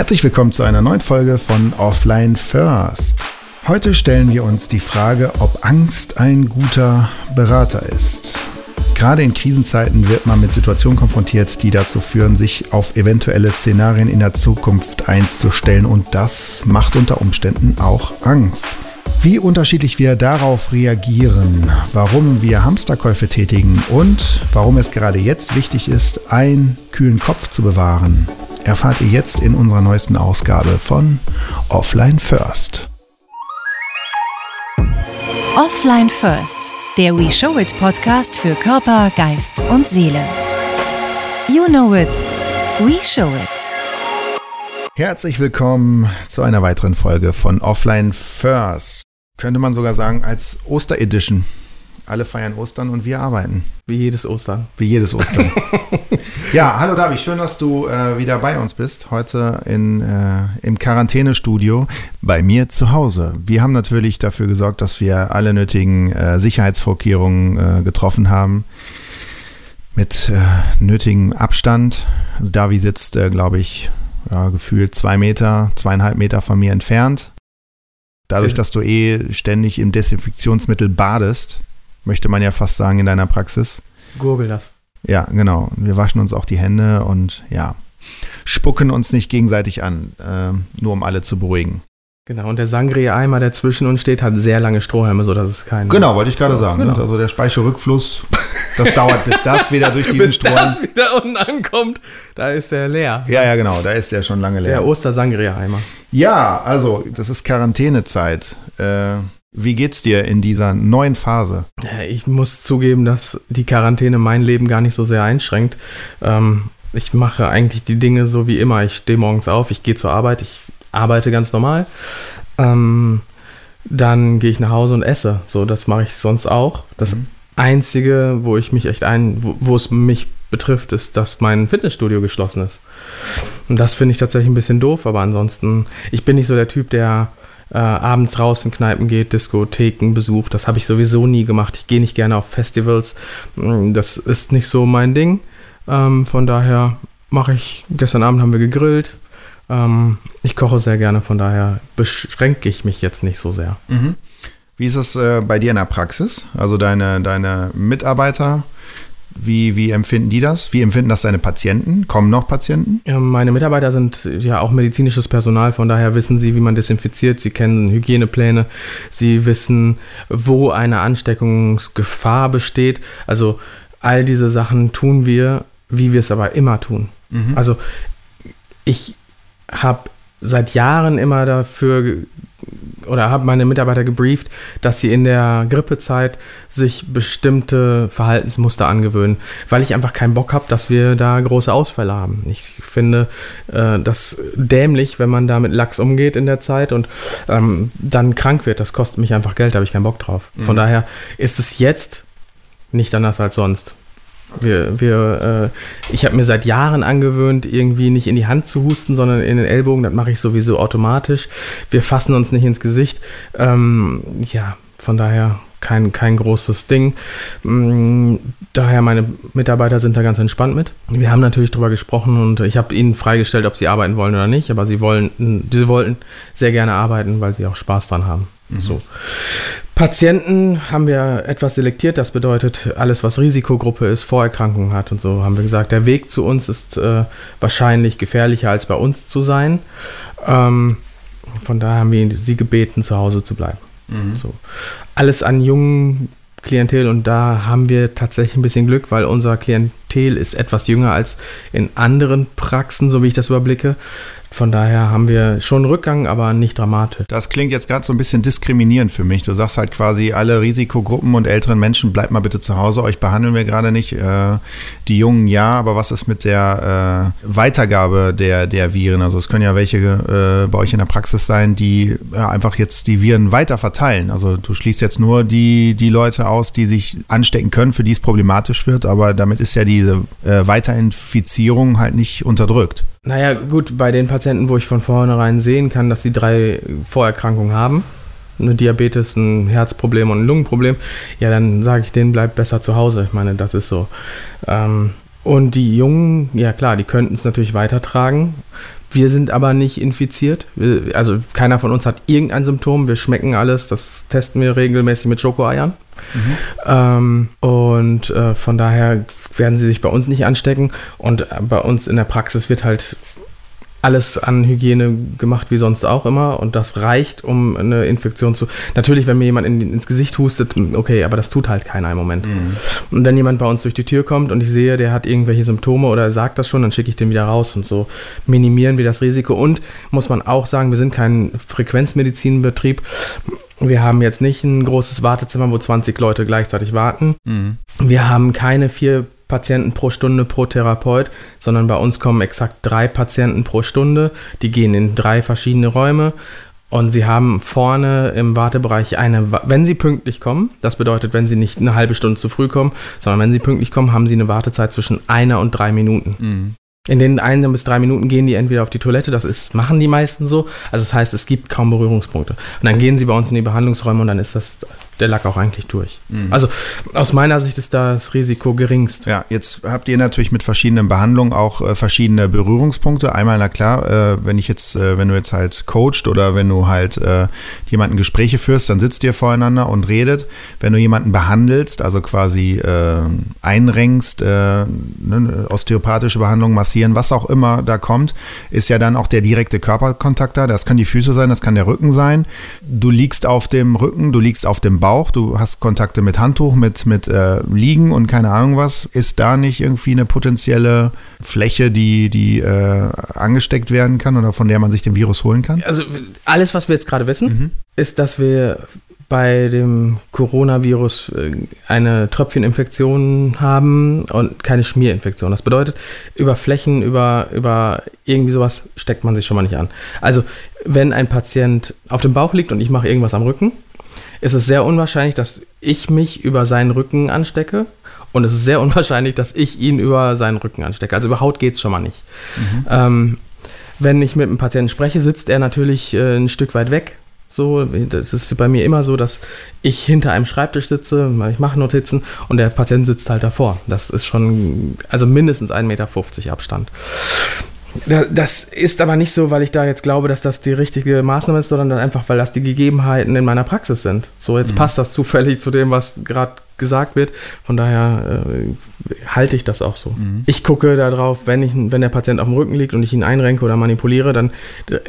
Herzlich willkommen zu einer neuen Folge von Offline First. Heute stellen wir uns die Frage, ob Angst ein guter Berater ist. Gerade in Krisenzeiten wird man mit Situationen konfrontiert, die dazu führen, sich auf eventuelle Szenarien in der Zukunft einzustellen und das macht unter Umständen auch Angst. Wie unterschiedlich wir darauf reagieren, warum wir Hamsterkäufe tätigen und warum es gerade jetzt wichtig ist, einen kühlen Kopf zu bewahren, erfahrt ihr jetzt in unserer neuesten Ausgabe von Offline First. Offline First, der We Show It Podcast für Körper, Geist und Seele. You know it, we show it. Herzlich willkommen zu einer weiteren Folge von Offline First könnte man sogar sagen, als Osteredition. Alle feiern Ostern und wir arbeiten. Wie jedes Ostern. Wie jedes Ostern. ja, hallo Davi, schön, dass du äh, wieder bei uns bist. Heute in, äh, im Quarantänestudio bei mir zu Hause. Wir haben natürlich dafür gesorgt, dass wir alle nötigen äh, Sicherheitsvorkehrungen äh, getroffen haben. Mit äh, nötigem Abstand. Also Davi sitzt, äh, glaube ich, ja, gefühlt zwei Meter, zweieinhalb Meter von mir entfernt. Dadurch, dass du eh ständig im Desinfektionsmittel badest, möchte man ja fast sagen in deiner Praxis. Gurgel das. Ja, genau. Wir waschen uns auch die Hände und ja, spucken uns nicht gegenseitig an, äh, nur um alle zu beruhigen. Genau, und der Sangria-Eimer, der zwischen uns steht, hat sehr lange Strohhalme, sodass es keinen. Genau, wollte ich gerade sagen. Genau. Also der Speichelrückfluss, das dauert, bis das wieder durch diesen bis Strohhalm. Bis das wieder unten ankommt, da ist der leer. Ja, ja, genau, da ist der schon lange leer. Der Oster-Sangria-Eimer. Ja, also, das ist Quarantänezeit. Äh, wie geht's dir in dieser neuen Phase? Ich muss zugeben, dass die Quarantäne mein Leben gar nicht so sehr einschränkt. Ähm, ich mache eigentlich die Dinge so wie immer. Ich stehe morgens auf, ich gehe zur Arbeit, ich arbeite ganz normal. Ähm, dann gehe ich nach Hause und esse. So, das mache ich sonst auch. Das mhm. Einzige, wo ich mich echt ein, wo, wo es mich betrifft, ist, dass mein Fitnessstudio geschlossen ist. Und das finde ich tatsächlich ein bisschen doof, aber ansonsten, ich bin nicht so der Typ, der äh, abends raus in Kneipen geht, Diskotheken besucht. Das habe ich sowieso nie gemacht. Ich gehe nicht gerne auf Festivals. Mm, das ist nicht so mein Ding. Ähm, von daher mache ich, gestern Abend haben wir gegrillt, ähm, ich koche sehr gerne, von daher beschränke ich mich jetzt nicht so sehr. Mhm. Wie ist es äh, bei dir in der Praxis? Also deine, deine Mitarbeiter, wie, wie empfinden die das? Wie empfinden das deine Patienten? Kommen noch Patienten? Ja, meine Mitarbeiter sind ja auch medizinisches Personal, von daher wissen sie, wie man desinfiziert. Sie kennen Hygienepläne, sie wissen, wo eine Ansteckungsgefahr besteht. Also all diese Sachen tun wir, wie wir es aber immer tun. Mhm. Also ich habe seit Jahren immer dafür oder habe meine Mitarbeiter gebrieft, dass sie in der Grippezeit sich bestimmte Verhaltensmuster angewöhnen, weil ich einfach keinen Bock habe, dass wir da große Ausfälle haben. Ich finde äh, das dämlich, wenn man da mit Lachs umgeht in der Zeit und ähm, dann krank wird. Das kostet mich einfach Geld, da habe ich keinen Bock drauf. Von mhm. daher ist es jetzt nicht anders als sonst. Wir, wir, äh, ich habe mir seit Jahren angewöhnt, irgendwie nicht in die Hand zu husten, sondern in den Ellbogen. Das mache ich sowieso automatisch. Wir fassen uns nicht ins Gesicht. Ähm, ja, von daher kein, kein großes Ding. Mm, daher meine Mitarbeiter sind da ganz entspannt mit. Wir haben natürlich darüber gesprochen und ich habe ihnen freigestellt, ob sie arbeiten wollen oder nicht, aber sie wollen, sie wollten sehr gerne arbeiten, weil sie auch Spaß dran haben. Mhm. So. Patienten haben wir etwas selektiert, das bedeutet, alles, was Risikogruppe ist, Vorerkrankungen hat und so, haben wir gesagt, der Weg zu uns ist äh, wahrscheinlich gefährlicher als bei uns zu sein. Ähm, von daher haben wir sie gebeten, zu Hause zu bleiben. Mhm. So. Alles an jungen Klientel und da haben wir tatsächlich ein bisschen Glück, weil unser Klientel ist etwas jünger als in anderen Praxen, so wie ich das überblicke. Von daher haben wir schon Rückgang, aber nicht dramatisch. Das klingt jetzt gerade so ein bisschen diskriminierend für mich. Du sagst halt quasi, alle Risikogruppen und älteren Menschen, bleibt mal bitte zu Hause, euch behandeln wir gerade nicht. Äh, die Jungen ja, aber was ist mit der äh, Weitergabe der, der Viren? Also es können ja welche äh, bei euch in der Praxis sein, die ja, einfach jetzt die Viren weiter verteilen. Also du schließt jetzt nur die, die Leute aus, die sich anstecken können, für die es problematisch wird, aber damit ist ja diese äh, Weiterinfizierung halt nicht unterdrückt. Naja, gut, bei den Patienten, wo ich von vornherein sehen kann, dass sie drei Vorerkrankungen haben, eine Diabetes, ein Herzproblem und ein Lungenproblem, ja, dann sage ich denen, bleibt besser zu Hause. Ich meine, das ist so. Ähm, Und die Jungen, ja klar, die könnten es natürlich weitertragen. Wir sind aber nicht infiziert. Also keiner von uns hat irgendein Symptom. Wir schmecken alles. Das testen wir regelmäßig mit Schokoeiern. Mhm. Ähm, und äh, von daher werden sie sich bei uns nicht anstecken. Und bei uns in der Praxis wird halt alles an Hygiene gemacht wie sonst auch immer und das reicht, um eine Infektion zu. Natürlich, wenn mir jemand in, ins Gesicht hustet, okay, aber das tut halt keiner im Moment. Mhm. Und wenn jemand bei uns durch die Tür kommt und ich sehe, der hat irgendwelche Symptome oder sagt das schon, dann schicke ich den wieder raus und so minimieren wir das Risiko. Und muss man auch sagen, wir sind kein Frequenzmedizinbetrieb. Wir haben jetzt nicht ein großes Wartezimmer, wo 20 Leute gleichzeitig warten. Mhm. Wir haben keine vier Patienten pro Stunde pro Therapeut, sondern bei uns kommen exakt drei Patienten pro Stunde. Die gehen in drei verschiedene Räume und sie haben vorne im Wartebereich eine, wenn sie pünktlich kommen, das bedeutet, wenn sie nicht eine halbe Stunde zu früh kommen, sondern wenn sie pünktlich kommen, haben sie eine Wartezeit zwischen einer und drei Minuten. Mhm. In den ein bis drei Minuten gehen die entweder auf die Toilette, das ist, machen die meisten so. Also das heißt, es gibt kaum Berührungspunkte. Und dann gehen sie bei uns in die Behandlungsräume und dann ist das der Lack auch eigentlich durch. Mhm. Also aus meiner Sicht ist das Risiko geringst. Ja, jetzt habt ihr natürlich mit verschiedenen Behandlungen auch äh, verschiedene Berührungspunkte. Einmal, na klar, äh, wenn ich jetzt, äh, wenn du jetzt halt coacht oder wenn du halt äh, jemanden Gespräche führst, dann sitzt ihr voreinander und redet. Wenn du jemanden behandelst, also quasi äh, einrenkst, äh, ne, osteopathische Behandlung, massieren, was auch immer da kommt, ist ja dann auch der direkte Körperkontakt da. Das kann die Füße sein, das kann der Rücken sein. Du liegst auf dem Rücken, du liegst auf dem Bauch Bauch, du hast Kontakte mit Handtuch, mit, mit äh, Liegen und keine Ahnung was. Ist da nicht irgendwie eine potenzielle Fläche, die, die äh, angesteckt werden kann oder von der man sich den Virus holen kann? Also alles, was wir jetzt gerade wissen, mhm. ist, dass wir bei dem Coronavirus äh, eine Tröpfcheninfektion haben und keine Schmierinfektion. Das bedeutet, über Flächen, über, über irgendwie sowas steckt man sich schon mal nicht an. Also, wenn ein Patient auf dem Bauch liegt und ich mache irgendwas am Rücken, ist es sehr unwahrscheinlich, dass ich mich über seinen Rücken anstecke. Und es ist sehr unwahrscheinlich, dass ich ihn über seinen Rücken anstecke. Also über Haut geht es schon mal nicht. Mhm. Ähm, wenn ich mit einem Patienten spreche, sitzt er natürlich äh, ein Stück weit weg. So, das ist bei mir immer so, dass ich hinter einem Schreibtisch sitze, ich mache Notizen und der Patient sitzt halt davor. Das ist schon, also mindestens 1,50 Meter Abstand. Das ist aber nicht so, weil ich da jetzt glaube, dass das die richtige Maßnahme ist, sondern einfach, weil das die Gegebenheiten in meiner Praxis sind. So, jetzt mhm. passt das zufällig zu dem, was gerade gesagt wird. Von daher äh, halte ich das auch so. Mhm. Ich gucke darauf, wenn, ich, wenn der Patient auf dem Rücken liegt und ich ihn einrenke oder manipuliere, dann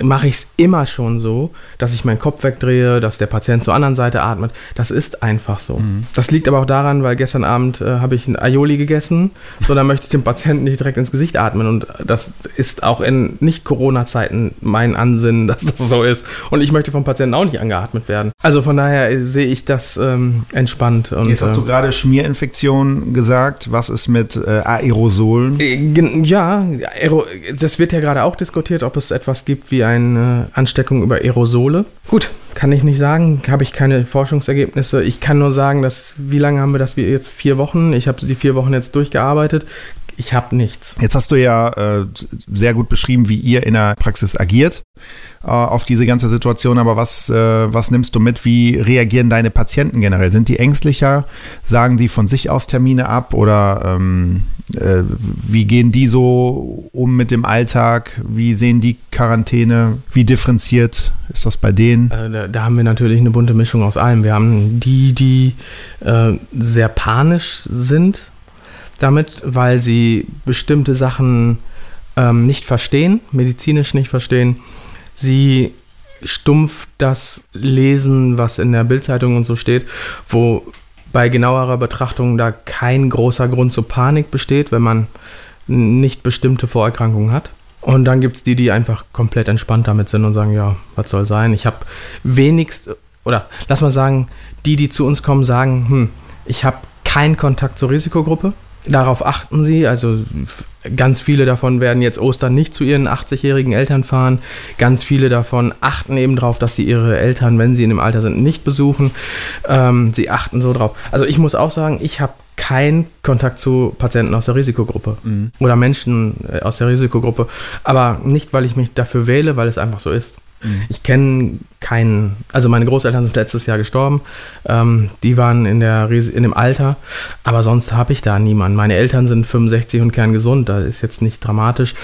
mache ich es immer schon so, dass ich meinen Kopf wegdrehe, dass der Patient zur anderen Seite atmet. Das ist einfach so. Mhm. Das liegt aber auch daran, weil gestern Abend äh, habe ich ein Aioli gegessen, so dann möchte ich dem Patienten nicht direkt ins Gesicht atmen. Und das ist auch in Nicht-Corona-Zeiten mein Ansinnen, dass das so ist. Und ich möchte vom Patienten auch nicht angeatmet werden. Also von daher sehe ich das ähm, entspannt. Und, Jetzt hast du gerade Schmierinfektion gesagt. Was ist mit äh, Aerosolen? Äh, ja, das wird ja gerade auch diskutiert, ob es etwas gibt wie eine Ansteckung über Aerosole. Gut, kann ich nicht sagen, habe ich keine Forschungsergebnisse. Ich kann nur sagen, dass, wie lange haben wir das? Wir jetzt vier Wochen. Ich habe die vier Wochen jetzt durchgearbeitet. Ich habe nichts. Jetzt hast du ja äh, sehr gut beschrieben, wie ihr in der Praxis agiert äh, auf diese ganze Situation. Aber was, äh, was nimmst du mit? Wie reagieren deine Patienten generell? Sind die ängstlicher? Sagen die von sich aus Termine ab? Oder ähm, äh, wie gehen die so um mit dem Alltag? Wie sehen die Quarantäne? Wie differenziert ist das bei denen? Äh, da, da, haben wir natürlich eine bunte Mischung aus allem. Wir haben die, die äh, sehr panisch sind damit, weil sie bestimmte Sachen ähm, nicht verstehen, medizinisch nicht verstehen. Sie stumpf das lesen, was in der Bildzeitung und so steht, wo bei genauerer Betrachtung da kein großer Grund zur Panik besteht, wenn man nicht bestimmte Vorerkrankungen hat. Und dann gibt es die, die einfach komplett entspannt damit sind und sagen, ja, was soll sein. Ich habe wenigst, oder lass mal sagen, die, die zu uns kommen, sagen, hm, ich habe keinen Kontakt zur Risikogruppe. Darauf achten sie. Also ganz viele davon werden jetzt Ostern nicht zu ihren 80-jährigen Eltern fahren. Ganz viele davon achten eben darauf, dass sie ihre Eltern, wenn sie in dem Alter sind, nicht besuchen. Ähm, sie achten so drauf. Also ich muss auch sagen, ich habe keinen Kontakt zu Patienten aus der Risikogruppe mhm. oder Menschen äh, aus der Risikogruppe. Aber nicht, weil ich mich dafür wähle, weil es einfach so ist. Mhm. Ich kenne keinen, also meine Großeltern sind letztes Jahr gestorben, ähm, die waren in, der, in dem Alter, aber sonst habe ich da niemanden. Meine Eltern sind 65 und kerngesund, da ist jetzt nicht dramatisch.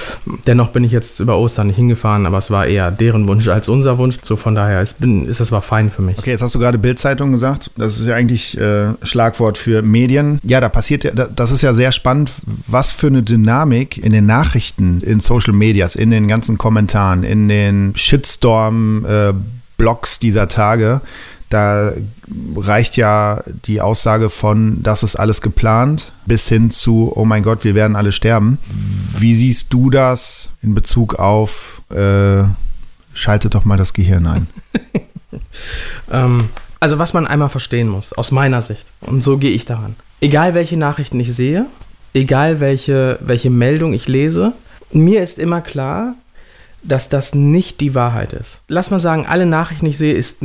Dennoch bin ich jetzt über Ostern nicht hingefahren, aber es war eher deren Wunsch als unser Wunsch. So von daher ist, bin, ist das war fein für mich. Okay, jetzt hast du gerade Bildzeitung gesagt. Das ist ja eigentlich äh, Schlagwort für Medien. Ja, da passiert ja, das ist ja sehr spannend, was für eine Dynamik in den Nachrichten, in Social Medias, in den ganzen Kommentaren, in den Shitstorm, äh, Blogs dieser Tage. Da reicht ja die Aussage von, das ist alles geplant, bis hin zu, oh mein Gott, wir werden alle sterben. Wie siehst du das in Bezug auf, äh, schalte doch mal das Gehirn ein? ähm, also was man einmal verstehen muss, aus meiner Sicht, und so gehe ich daran. Egal welche Nachrichten ich sehe, egal welche, welche Meldung ich lese, mir ist immer klar, dass das nicht die Wahrheit ist. Lass mal sagen, alle Nachrichten, die ich sehe, ist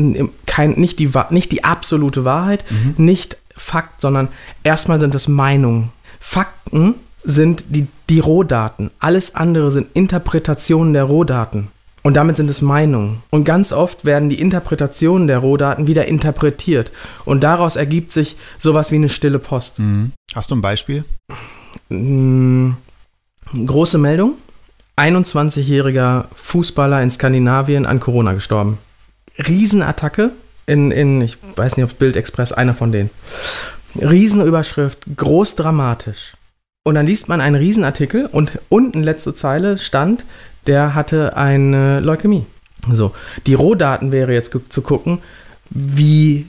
kein, nicht, die, nicht die absolute Wahrheit, mhm. nicht Fakt, sondern erstmal sind es Meinungen. Fakten sind die, die Rohdaten. Alles andere sind Interpretationen der Rohdaten. Und damit sind es Meinungen. Und ganz oft werden die Interpretationen der Rohdaten wieder interpretiert. Und daraus ergibt sich sowas wie eine stille Post. Mhm. Hast du ein Beispiel? Mhm. Große Meldung. 21-jähriger Fußballer in Skandinavien an Corona gestorben. Riesenattacke in, in ich weiß nicht, ob Bild Express, einer von denen. Riesenüberschrift, groß dramatisch. Und dann liest man einen Riesenartikel und unten letzte Zeile stand, der hatte eine Leukämie. So, die Rohdaten wäre jetzt zu gucken, wie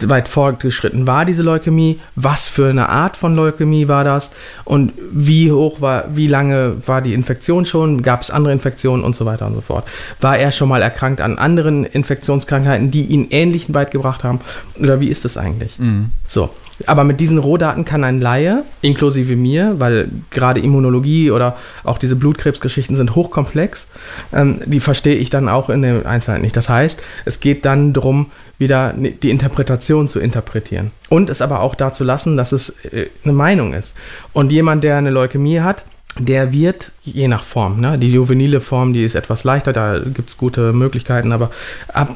weit fortgeschritten war diese Leukämie, was für eine Art von Leukämie war das und wie hoch war, wie lange war die Infektion schon, gab es andere Infektionen und so weiter und so fort. War er schon mal erkrankt an anderen Infektionskrankheiten, die ihn ähnlich weit gebracht haben oder wie ist das eigentlich? Mhm. So, aber mit diesen Rohdaten kann ein Laie, inklusive mir, weil gerade Immunologie oder auch diese Blutkrebsgeschichten sind hochkomplex, ähm, die verstehe ich dann auch in den Einzelheiten nicht. Das heißt, es geht dann darum, wieder die Interpretation zu interpretieren. Und es aber auch dazu lassen, dass es äh, eine Meinung ist. Und jemand, der eine Leukämie hat, der wird, je nach Form, ne? die juvenile Form, die ist etwas leichter, da gibt es gute Möglichkeiten, aber ab,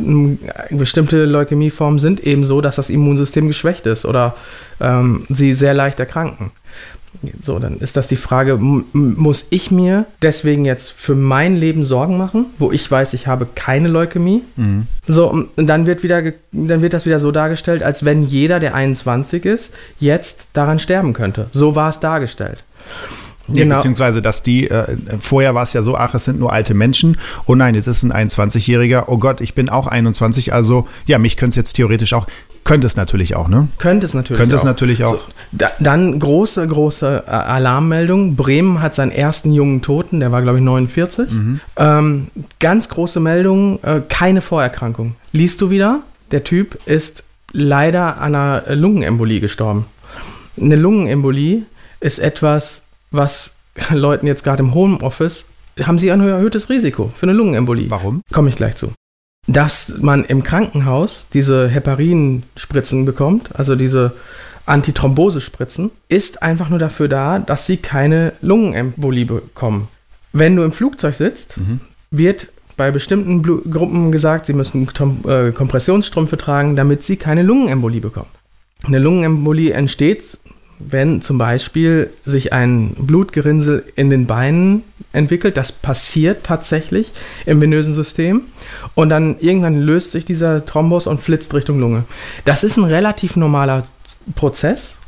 bestimmte Leukämieformen sind eben so, dass das Immunsystem geschwächt ist oder ähm, sie sehr leicht erkranken. So, dann ist das die Frage, muss ich mir deswegen jetzt für mein Leben Sorgen machen, wo ich weiß, ich habe keine Leukämie? Mhm. So, und dann wird, wieder, dann wird das wieder so dargestellt, als wenn jeder, der 21 ist, jetzt daran sterben könnte. So war es dargestellt. Genau. Beziehungsweise, dass die, äh, vorher war es ja so, ach, es sind nur alte Menschen. Oh nein, jetzt ist ein 21-Jähriger. Oh Gott, ich bin auch 21. Also, ja, mich könnte es jetzt theoretisch auch, könnte es natürlich auch, ne? Könnte es natürlich könnte auch. Könnte es natürlich auch. So, da, dann große, große äh, Alarmmeldung. Bremen hat seinen ersten jungen Toten, der war, glaube ich, 49. Mhm. Ähm, ganz große Meldung, äh, keine Vorerkrankung. Liest du wieder? Der Typ ist leider an einer Lungenembolie gestorben. Eine Lungenembolie ist etwas, was Leuten jetzt gerade im Homeoffice, haben sie ein erhöhtes Risiko für eine Lungenembolie. Warum? Komme ich gleich zu. Dass man im Krankenhaus diese Heparinspritzen bekommt, also diese Antithrombosespritzen, ist einfach nur dafür da, dass sie keine Lungenembolie bekommen. Wenn du im Flugzeug sitzt, mhm. wird bei bestimmten Blu Gruppen gesagt, sie müssen Tom äh, Kompressionsstrümpfe tragen, damit sie keine Lungenembolie bekommen. Eine Lungenembolie entsteht wenn zum Beispiel sich ein Blutgerinnsel in den Beinen entwickelt, das passiert tatsächlich im venösen System und dann irgendwann löst sich dieser Thrombus und flitzt Richtung Lunge. Das ist ein relativ normaler Prozess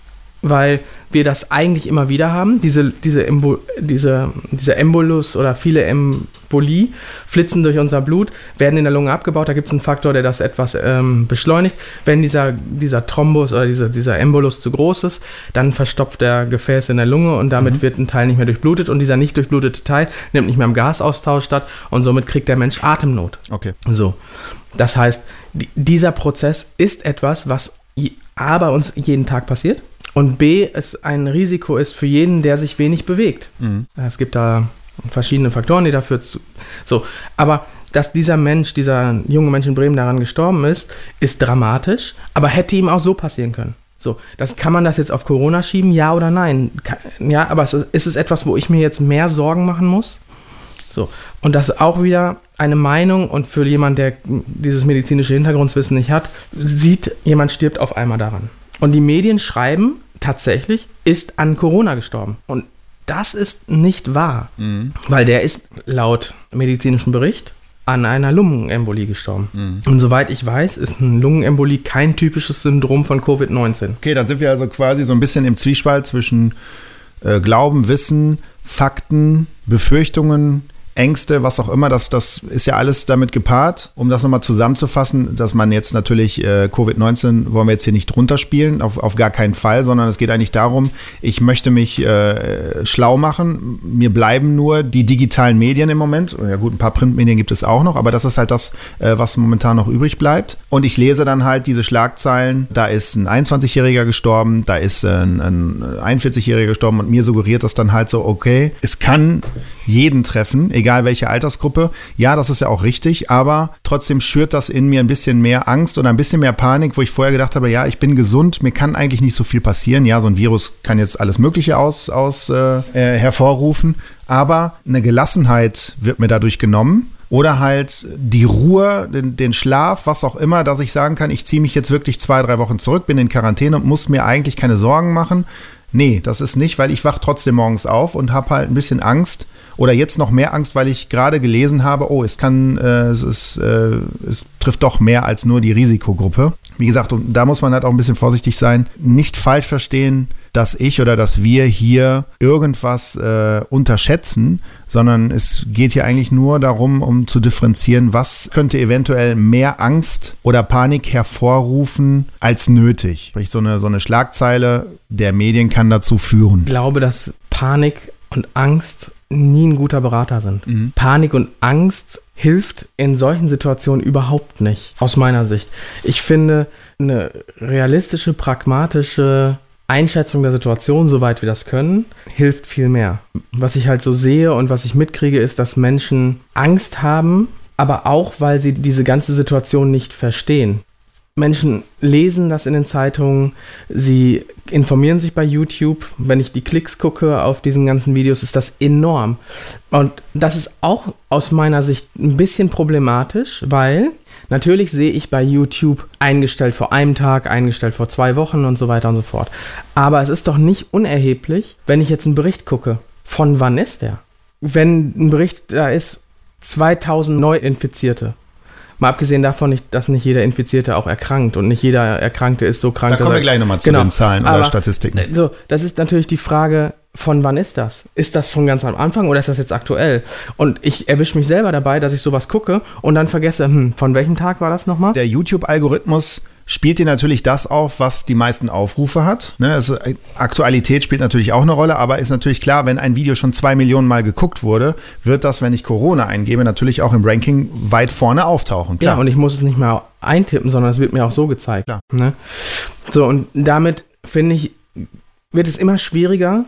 weil wir das eigentlich immer wieder haben. Diese, diese, Embo, diese, diese Embolus oder viele Embolie flitzen durch unser Blut, werden in der Lunge abgebaut. Da gibt es einen Faktor, der das etwas ähm, beschleunigt. Wenn dieser, dieser Thrombus oder dieser, dieser Embolus zu groß ist, dann verstopft der Gefäß in der Lunge und damit mhm. wird ein Teil nicht mehr durchblutet und dieser nicht durchblutete Teil nimmt nicht mehr im Gasaustausch statt und somit kriegt der Mensch Atemnot. Okay. So. Das heißt, dieser Prozess ist etwas, was A bei uns jeden Tag passiert und B, es ein Risiko ist für jeden, der sich wenig bewegt. Mhm. Es gibt da verschiedene Faktoren, die dafür zu. So, aber dass dieser Mensch, dieser junge Mensch in Bremen daran gestorben ist, ist dramatisch, aber hätte ihm auch so passieren können. So, das kann man das jetzt auf Corona schieben, ja oder nein? Ja, aber ist es etwas, wo ich mir jetzt mehr Sorgen machen muss? So, und das auch wieder eine Meinung und für jemanden, der dieses medizinische Hintergrundwissen nicht hat, sieht, jemand stirbt auf einmal daran. Und die Medien schreiben tatsächlich, ist an Corona gestorben. Und das ist nicht wahr, mhm. weil der ist laut medizinischem Bericht an einer Lungenembolie gestorben. Mhm. Und soweit ich weiß, ist eine Lungenembolie kein typisches Syndrom von Covid-19. Okay, dann sind wir also quasi so ein bisschen im Zwiespalt zwischen äh, Glauben, Wissen, Fakten, Befürchtungen, Ängste, was auch immer, das, das ist ja alles damit gepaart. Um das nochmal zusammenzufassen, dass man jetzt natürlich äh, Covid-19 wollen wir jetzt hier nicht drunter spielen, auf, auf gar keinen Fall, sondern es geht eigentlich darum, ich möchte mich äh, schlau machen. Mir bleiben nur die digitalen Medien im Moment. Ja gut, ein paar Printmedien gibt es auch noch, aber das ist halt das, äh, was momentan noch übrig bleibt. Und ich lese dann halt diese Schlagzeilen, da ist ein 21-Jähriger gestorben, da ist ein, ein 41-Jähriger gestorben und mir suggeriert das dann halt so, okay, es kann jeden treffen, egal welche Altersgruppe. Ja, das ist ja auch richtig, aber trotzdem schürt das in mir ein bisschen mehr Angst oder ein bisschen mehr Panik, wo ich vorher gedacht habe, ja, ich bin gesund, mir kann eigentlich nicht so viel passieren. Ja, so ein Virus kann jetzt alles Mögliche aus, aus äh, äh hervorrufen, aber eine Gelassenheit wird mir dadurch genommen oder halt die Ruhe, den, den, Schlaf, was auch immer, dass ich sagen kann, ich ziehe mich jetzt wirklich zwei, drei Wochen zurück, bin in Quarantäne und muss mir eigentlich keine Sorgen machen. Nee, das ist nicht, weil ich wach trotzdem morgens auf und habe halt ein bisschen Angst, oder jetzt noch mehr Angst, weil ich gerade gelesen habe, oh, es kann, äh, es, ist, äh, es trifft doch mehr als nur die Risikogruppe. Wie gesagt, und da muss man halt auch ein bisschen vorsichtig sein. Nicht falsch verstehen, dass ich oder dass wir hier irgendwas äh, unterschätzen, sondern es geht hier eigentlich nur darum, um zu differenzieren, was könnte eventuell mehr Angst oder Panik hervorrufen als nötig. Sprich, so eine, so eine Schlagzeile der Medien kann dazu führen. Ich glaube, dass Panik und Angst nie ein guter Berater sind. Mhm. Panik und Angst hilft in solchen Situationen überhaupt nicht, aus meiner Sicht. Ich finde, eine realistische, pragmatische Einschätzung der Situation, soweit wir das können, hilft viel mehr. Was ich halt so sehe und was ich mitkriege, ist, dass Menschen Angst haben, aber auch, weil sie diese ganze Situation nicht verstehen. Menschen lesen das in den Zeitungen, sie informieren sich bei YouTube. Wenn ich die Klicks gucke auf diesen ganzen Videos, ist das enorm. Und das ist auch aus meiner Sicht ein bisschen problematisch, weil natürlich sehe ich bei YouTube eingestellt vor einem Tag, eingestellt vor zwei Wochen und so weiter und so fort. Aber es ist doch nicht unerheblich, wenn ich jetzt einen Bericht gucke. Von wann ist der? Wenn ein Bericht da ist, 2000 Neuinfizierte Mal abgesehen davon, dass nicht jeder Infizierte auch erkrankt und nicht jeder Erkrankte ist so krank. Da kommen wir gleich nochmal zu genau, den Zahlen oder Statistiken. Äh, so, das ist natürlich die Frage, von wann ist das? Ist das von ganz am Anfang oder ist das jetzt aktuell? Und ich erwische mich selber dabei, dass ich sowas gucke und dann vergesse, hm, von welchem Tag war das nochmal? Der YouTube-Algorithmus spielt dir natürlich das auf, was die meisten Aufrufe hat. Ne, also Aktualität spielt natürlich auch eine Rolle, aber ist natürlich klar, wenn ein Video schon zwei Millionen Mal geguckt wurde, wird das, wenn ich Corona eingebe, natürlich auch im Ranking weit vorne auftauchen. Klar. Ja, und ich muss es nicht mehr eintippen, sondern es wird mir auch so gezeigt. Ne? So, und damit finde ich, wird es immer schwieriger,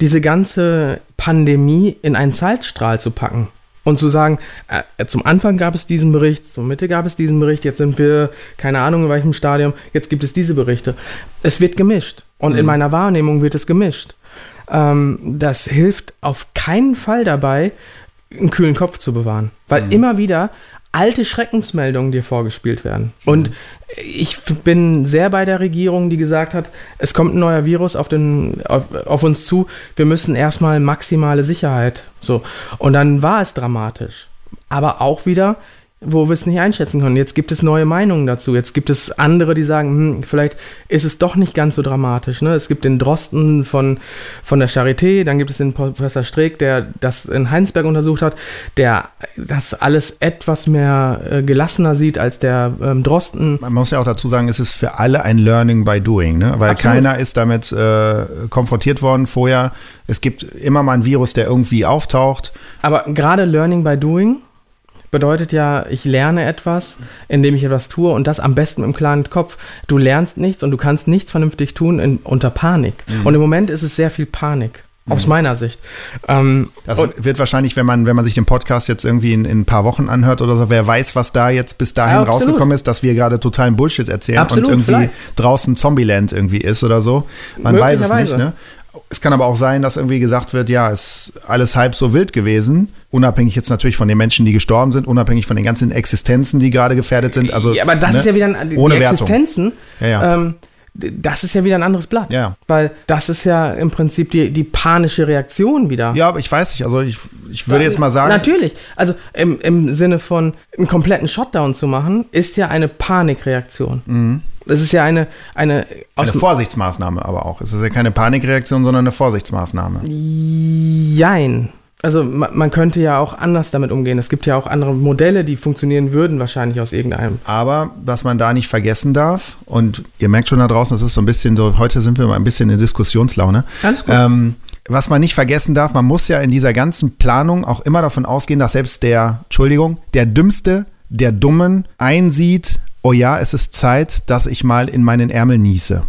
diese ganze Pandemie in einen Zeitstrahl zu packen und zu sagen, äh, zum Anfang gab es diesen Bericht, zur Mitte gab es diesen Bericht, jetzt sind wir, keine Ahnung in welchem Stadium, jetzt gibt es diese Berichte. Es wird gemischt und mhm. in meiner Wahrnehmung wird es gemischt. Ähm, das hilft auf keinen Fall dabei, einen kühlen Kopf zu bewahren, weil mhm. immer wieder alte Schreckensmeldungen dir vorgespielt werden. Und ich bin sehr bei der Regierung, die gesagt hat, es kommt ein neuer Virus auf, den, auf, auf uns zu, wir müssen erstmal maximale Sicherheit. So. Und dann war es dramatisch. Aber auch wieder, wo wir es nicht einschätzen können. Jetzt gibt es neue Meinungen dazu. Jetzt gibt es andere, die sagen, hm, vielleicht ist es doch nicht ganz so dramatisch. Ne? Es gibt den Drosten von, von der Charité, dann gibt es den Professor Streeck, der das in Heinsberg untersucht hat, der das alles etwas mehr äh, gelassener sieht als der ähm, Drosten. Man muss ja auch dazu sagen, es ist für alle ein Learning by Doing, ne? weil Absolut. keiner ist damit äh, konfrontiert worden vorher. Es gibt immer mal ein Virus, der irgendwie auftaucht. Aber gerade Learning by Doing bedeutet ja, ich lerne etwas, indem ich etwas tue und das am besten im klaren Kopf. Du lernst nichts und du kannst nichts vernünftig tun in, unter Panik. Mhm. Und im Moment ist es sehr viel Panik. Aus mhm. meiner Sicht. Ähm, das wird wahrscheinlich, wenn man, wenn man sich den Podcast jetzt irgendwie in, in ein paar Wochen anhört oder so, wer weiß, was da jetzt bis dahin ja, rausgekommen ist, dass wir gerade totalen Bullshit erzählen absolut, und irgendwie vielleicht. draußen Zombieland irgendwie ist oder so. Man weiß es nicht, ne? Es kann aber auch sein, dass irgendwie gesagt wird, ja, ist alles halb so wild gewesen. Unabhängig jetzt natürlich von den Menschen, die gestorben sind, unabhängig von den ganzen Existenzen, die gerade gefährdet sind. Also, ja, aber das ne? ist ja wieder ein, die Ohne Wertung. Existenzen. Ja, ja. Ähm, das ist ja wieder ein anderes Blatt. Ja. Weil das ist ja im Prinzip die, die panische Reaktion wieder. Ja, aber ich weiß nicht. Also ich, ich würde jetzt mal sagen, Natürlich. Also im, im Sinne von einen kompletten Shutdown zu machen, ist ja eine Panikreaktion. Es ist ja eine, eine eine Vorsichtsmaßnahme aber auch. Es ist ja keine Panikreaktion, sondern eine Vorsichtsmaßnahme. Jein. Also man, man könnte ja auch anders damit umgehen. Es gibt ja auch andere Modelle, die funktionieren würden, wahrscheinlich aus irgendeinem. Aber was man da nicht vergessen darf, und ihr merkt schon da draußen, es ist so ein bisschen so, heute sind wir mal ein bisschen in Diskussionslaune. Alles gut. Ähm, was man nicht vergessen darf, man muss ja in dieser ganzen Planung auch immer davon ausgehen, dass selbst der, Entschuldigung, der Dümmste, der Dummen einsieht, oh ja, es ist Zeit, dass ich mal in meinen Ärmel niese.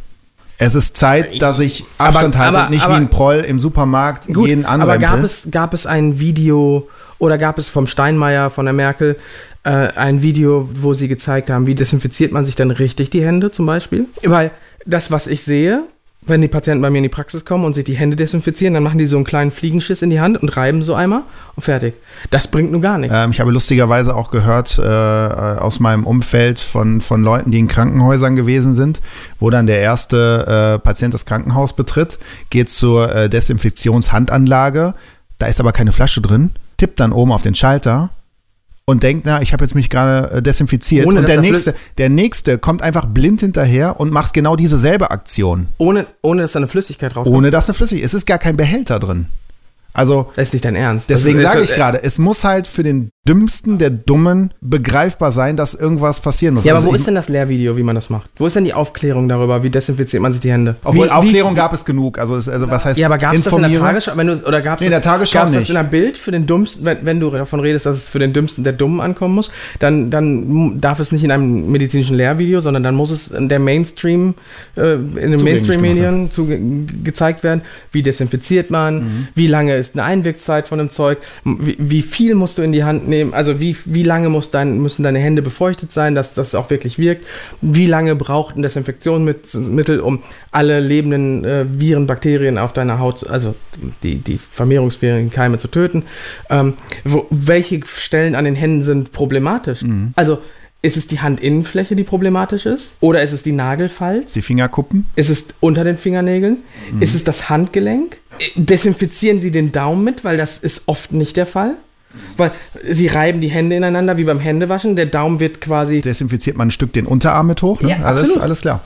Es ist Zeit, dass ich Aber- Abstand halte aber- und nicht aber- wie ein Proll im Supermarkt Gut, jeden aber anrempel. gab es, gab es ein Video oder gab es vom Steinmeier, von der Merkel, äh, ein Video, wo sie gezeigt haben, wie desinfiziert man sich dann richtig die Hände zum Beispiel? Weil das, was ich sehe, wenn die Patienten bei mir in die Praxis kommen und sich die Hände desinfizieren, dann machen die so einen kleinen Fliegenschiss in die Hand und reiben so einmal und fertig. Das bringt nun gar nichts. Ähm, ich habe lustigerweise auch gehört äh, aus meinem Umfeld von, von Leuten, die in Krankenhäusern gewesen sind, wo dann der erste äh, Patient das Krankenhaus betritt, geht zur äh, Desinfektionshandanlage, da ist aber keine Flasche drin, tippt dann oben auf den Schalter und denkt, na, ich habe jetzt mich gerade äh, desinfiziert. Ohne, und der nächste, der nächste kommt einfach blind hinterher und macht genau dieselbe Aktion, Ohne, ohne dass da eine Flüssigkeit rauskommt. ohne dass eine Flüssigkeit, es ist gar kein Behälter drin. Also Das ist nicht dein Ernst. Deswegen ist- sage ist- ich gerade, es muss halt für den Dümmsten der Dummen begreifbar sein, dass irgendwas passieren muss. Ja, aber Also wo ist denn das Lehrvideo, wie man das macht? Wo ist denn die Aufklärung darüber, wie desinfiziert man sich die Hände? Obwohl wie, Aufklärung gab es genug. Also, es, also was heißt Ja, aber gab es das in der? Tagesschau? Wenn du, oder gab es Nee, in das, der Tagesschau gab's das in der Bild für den Dummsten, wenn, wenn du davon redest, dass es für den Dümmsten der Dummen ankommen muss, dann, dann darf es nicht in einem medizinischen Lehrvideo, sondern dann muss es in der Mainstream, äh, in den Mainstream-Medien gezeigt werden. Wie desinfiziert man? Mhm. Wie lange ist eine Einwirkzeit von dem Zeug? Wie, wie viel musst du in die Hand nehmen? Also wie, wie lange muss dein, müssen deine Hände befeuchtet sein, dass das auch wirklich wirkt? Wie lange braucht ein Desinfektionsmittel, um alle lebenden äh, Viren, Bakterien auf deiner Haut, also die, die vermehrungsfähigen Keime zu töten? Ähm, wo, welche Stellen an den Händen sind problematisch? Also ist es die Handinnenfläche, die problematisch ist? Oder ist es die Nagelfalz? Die Fingerkuppen? Ist es unter den Fingernägeln? Ist es das Handgelenk? Desinfizieren Sie den Daumen mit, weil das ist oft nicht der Fall. Weil Sie reiben die Hände ineinander wie beim Händewaschen. Der Daumen wird quasi. Desinfiziert man ein Stück den Unterarm mit hoch? Ne? Ja, alles, absolut. alles klar.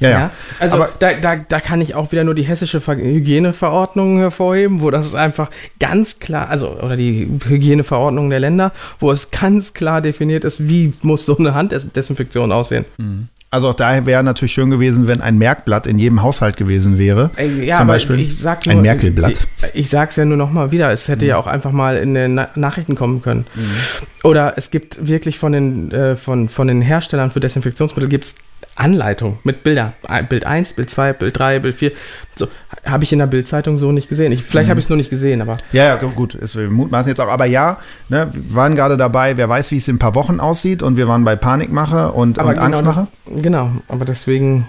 Ja, ja. also aber da, da, da kann ich auch wieder nur die hessische Ver Hygieneverordnung hervorheben, wo das einfach ganz klar, also oder die Hygieneverordnung der Länder, wo es ganz klar definiert ist, wie muss so eine Handdesinfektion aussehen. Also auch daher wäre natürlich schön gewesen, wenn ein Merkblatt in jedem Haushalt gewesen wäre. Ja, Zum Beispiel ich sag ein Merkelblatt. Ich, ich sag's ja nur noch mal wieder, es hätte ja auch einfach mal in den Na Nachrichten kommen können. Oder es gibt wirklich von den, äh, von, von den Herstellern für Desinfektionsmittel gibt's Anleitung mit Bilder. Ein- Bild 1, Bild 2, Bild 3, Bild 4. So, habe ich in der Bildzeitung so nicht gesehen. Ich, vielleicht habe ich es nur nicht gesehen, aber Ja, ja, gut, ist, wir mutmaßen jetzt auch. Aber ja, ne, wir waren gerade dabei, wer weiß, wie es in ein paar Wochen aussieht. Und wir waren bei Panikmache und, aber und Angstmache. das- Genau, aber deswegen,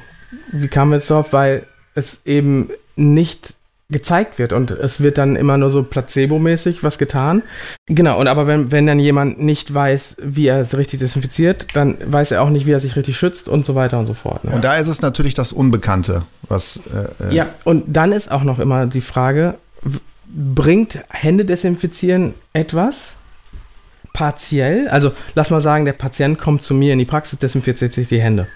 wie kamen wir jetzt drauf? Weil es eben nicht gezeigt wird und es wird dann immer nur so placebo-mäßig was getan. Genau, und aber wenn, wenn dann jemand nicht weiß, wie er es richtig desinfiziert, dann weiß er auch nicht, wie er sich richtig schützt und so weiter und so fort. Ne? Und da ist es natürlich das Unbekannte, was. Äh, äh, Ja, und dann ist auch noch immer die Frage, bringt Hände desinfizieren etwas? Partiell? Also lass mal sagen, der Patient kommt zu mir in die Praxis, desinfiziert sich die Hände.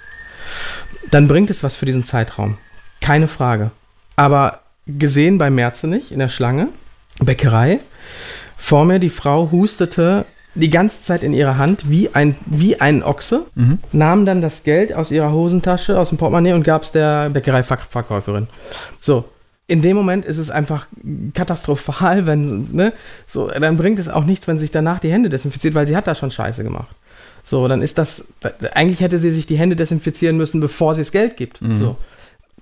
Dann bringt es was für diesen Zeitraum. Keine Frage. Aber gesehen bei Merzenich in der Schlange, Bäckerei, vor mir die Frau hustete die ganze Zeit in ihrer Hand wie ein, wie ein Ochse, Mhm. nahm dann das Geld aus ihrer Hosentasche, aus dem Portemonnaie und gab es der Bäckereiverkäuferin. So, in dem Moment ist es einfach katastrophal, wenn, ne, so, dann bringt es auch nichts, wenn sich danach die Hände desinfiziert, weil sie hat da schon Scheiße gemacht. So, dann ist das, eigentlich hätte sie sich die Hände desinfizieren müssen, bevor sie das Geld gibt. So.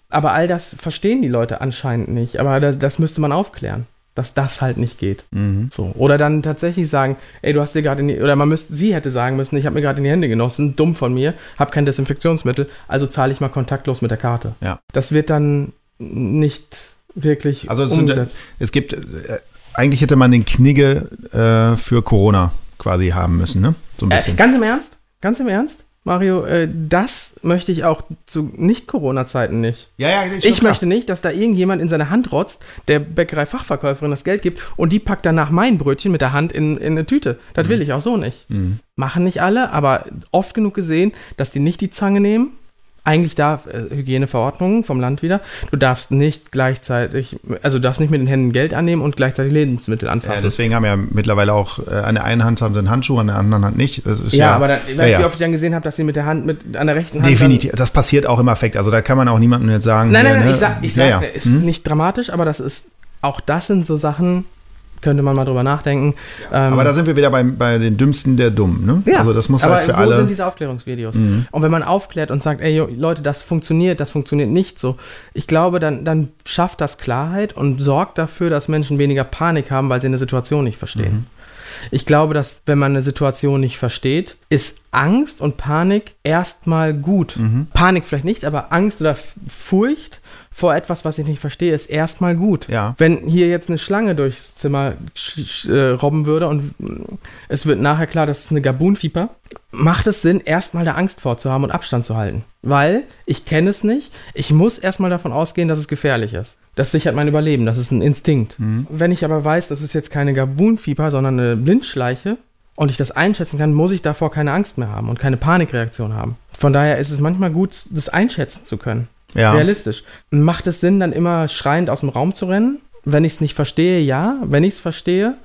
Aber all das verstehen die Leute anscheinend nicht. Aber das, das müsste man aufklären, dass das halt nicht geht. Mhm. So. Oder dann tatsächlich sagen, ey, du hast dir gerade in die, oder man müsste, sie hätte sagen müssen, ich habe mir gerade in die Hände genossen, dumm von mir, habe kein Desinfektionsmittel, also zahle ich mal kontaktlos mit der Karte. Ja. Das wird dann nicht wirklich also es, sind, es gibt, äh, eigentlich hätte man den Knigge äh, für Corona quasi haben müssen, ne? So ein bisschen. Äh, ganz im Ernst? Ganz im Ernst? Mario, äh, das möchte ich auch zu Nicht-Corona-Zeiten nicht. Ja, ja, ich klar. möchte nicht, dass da irgendjemand in seine Hand rotzt, der Bäckerei-Fachverkäuferin das Geld gibt und die packt danach mein Brötchen mit der Hand in, in eine Tüte. Das mhm. will ich auch so nicht. Mhm. Machen nicht alle, aber oft genug gesehen, dass die nicht die Zange nehmen, eigentlich darf äh, Hygieneverordnungen vom Land wieder, du darfst nicht gleichzeitig, also du darfst nicht mit den Händen Geld annehmen und gleichzeitig Lebensmittel anfassen. Ja, deswegen haben ja mittlerweile auch, äh, an der einen Hand haben sie einen Handschuh, an der anderen Hand nicht. ja, ja, aber dann, weißt du, ja, wie oft ich dann gesehen habe, dass sie mit der Hand, mit, an der rechten Hand. Definitiv, das passiert auch im Affekt. Also da kann man auch niemandem jetzt sagen. Nein, nein, nein, ne? ich sag, ich sag ist hm? nicht dramatisch, aber das ist, auch das sind so Sachen, könnte man mal drüber nachdenken. Ja, ähm, aber da sind wir wieder bei, bei den Dümmsten der Dummen. Ne? Ja, also das muss aber halt für wo alle. sind diese Aufklärungsvideos? Mhm. Und wenn man aufklärt und sagt, ey Leute, das funktioniert, das funktioniert nicht so, ich glaube, dann, dann schafft das Klarheit und sorgt dafür, dass Menschen weniger Panik haben, weil sie eine Situation nicht verstehen. Mhm. Ich glaube, dass wenn man eine Situation nicht versteht, ist Angst und Panik erstmal gut. Mhm. Panik vielleicht nicht, aber Angst oder Furcht vor etwas, was ich nicht verstehe, ist erstmal gut. Ja. Wenn hier jetzt eine Schlange durchs Zimmer äh, robben würde und es wird nachher klar, das ist eine Gabunfieber, macht es Sinn, erstmal da Angst vorzuhaben und Abstand zu halten. Weil ich kenne es nicht. Ich muss erstmal davon ausgehen, dass es gefährlich ist. Das sichert mein Überleben, das ist ein Instinkt. Mhm. Wenn ich aber weiß, das ist jetzt keine Gabunfieber, sondern eine Blindschleiche und ich das einschätzen kann, muss ich davor keine Angst mehr haben und keine Panikreaktion haben. Von daher ist es manchmal gut, das einschätzen zu können. Ja. Realistisch. Macht es Sinn, dann immer schreiend aus dem Raum zu rennen? Wenn ich es nicht verstehe, ja. Wenn ich es verstehe,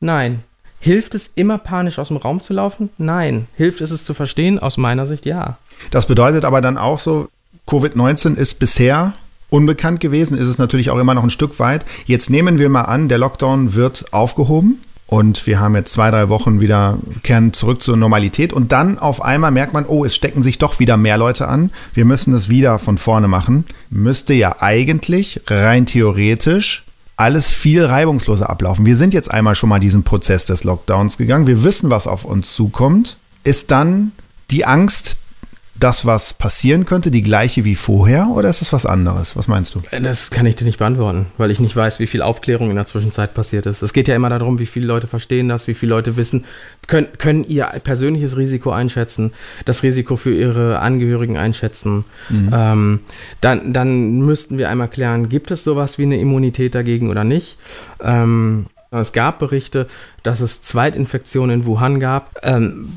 nein. Hilft es immer panisch aus dem Raum zu laufen? Nein. Hilft es es zu verstehen? Aus meiner Sicht ja. Das bedeutet aber dann auch so, Covid-19 ist bisher unbekannt gewesen, ist es natürlich auch immer noch ein Stück weit. Jetzt nehmen wir mal an, der Lockdown wird aufgehoben. Und wir haben jetzt zwei, drei Wochen wieder kehren zurück zur Normalität. Und dann auf einmal merkt man, oh, es stecken sich doch wieder mehr Leute an. Wir müssen es wieder von vorne machen. Müsste ja eigentlich rein theoretisch alles viel reibungsloser ablaufen. Wir sind jetzt einmal schon mal diesen Prozess des Lockdowns gegangen. Wir wissen, was auf uns zukommt. Ist dann die Angst das, was passieren könnte, die gleiche wie vorher oder ist es was anderes? Was meinst du? Das kann ich dir nicht beantworten, weil ich nicht weiß, wie viel Aufklärung in der Zwischenzeit passiert ist. Es geht ja immer darum, wie viele Leute verstehen das, wie viele Leute wissen, können, können ihr persönliches Risiko einschätzen, das Risiko für ihre Angehörigen einschätzen. Mhm. Ähm, dann, dann müssten wir einmal klären, gibt es sowas wie eine Immunität dagegen oder nicht? Ähm, es gab Berichte, dass es Zweitinfektionen in Wuhan gab. Ähm,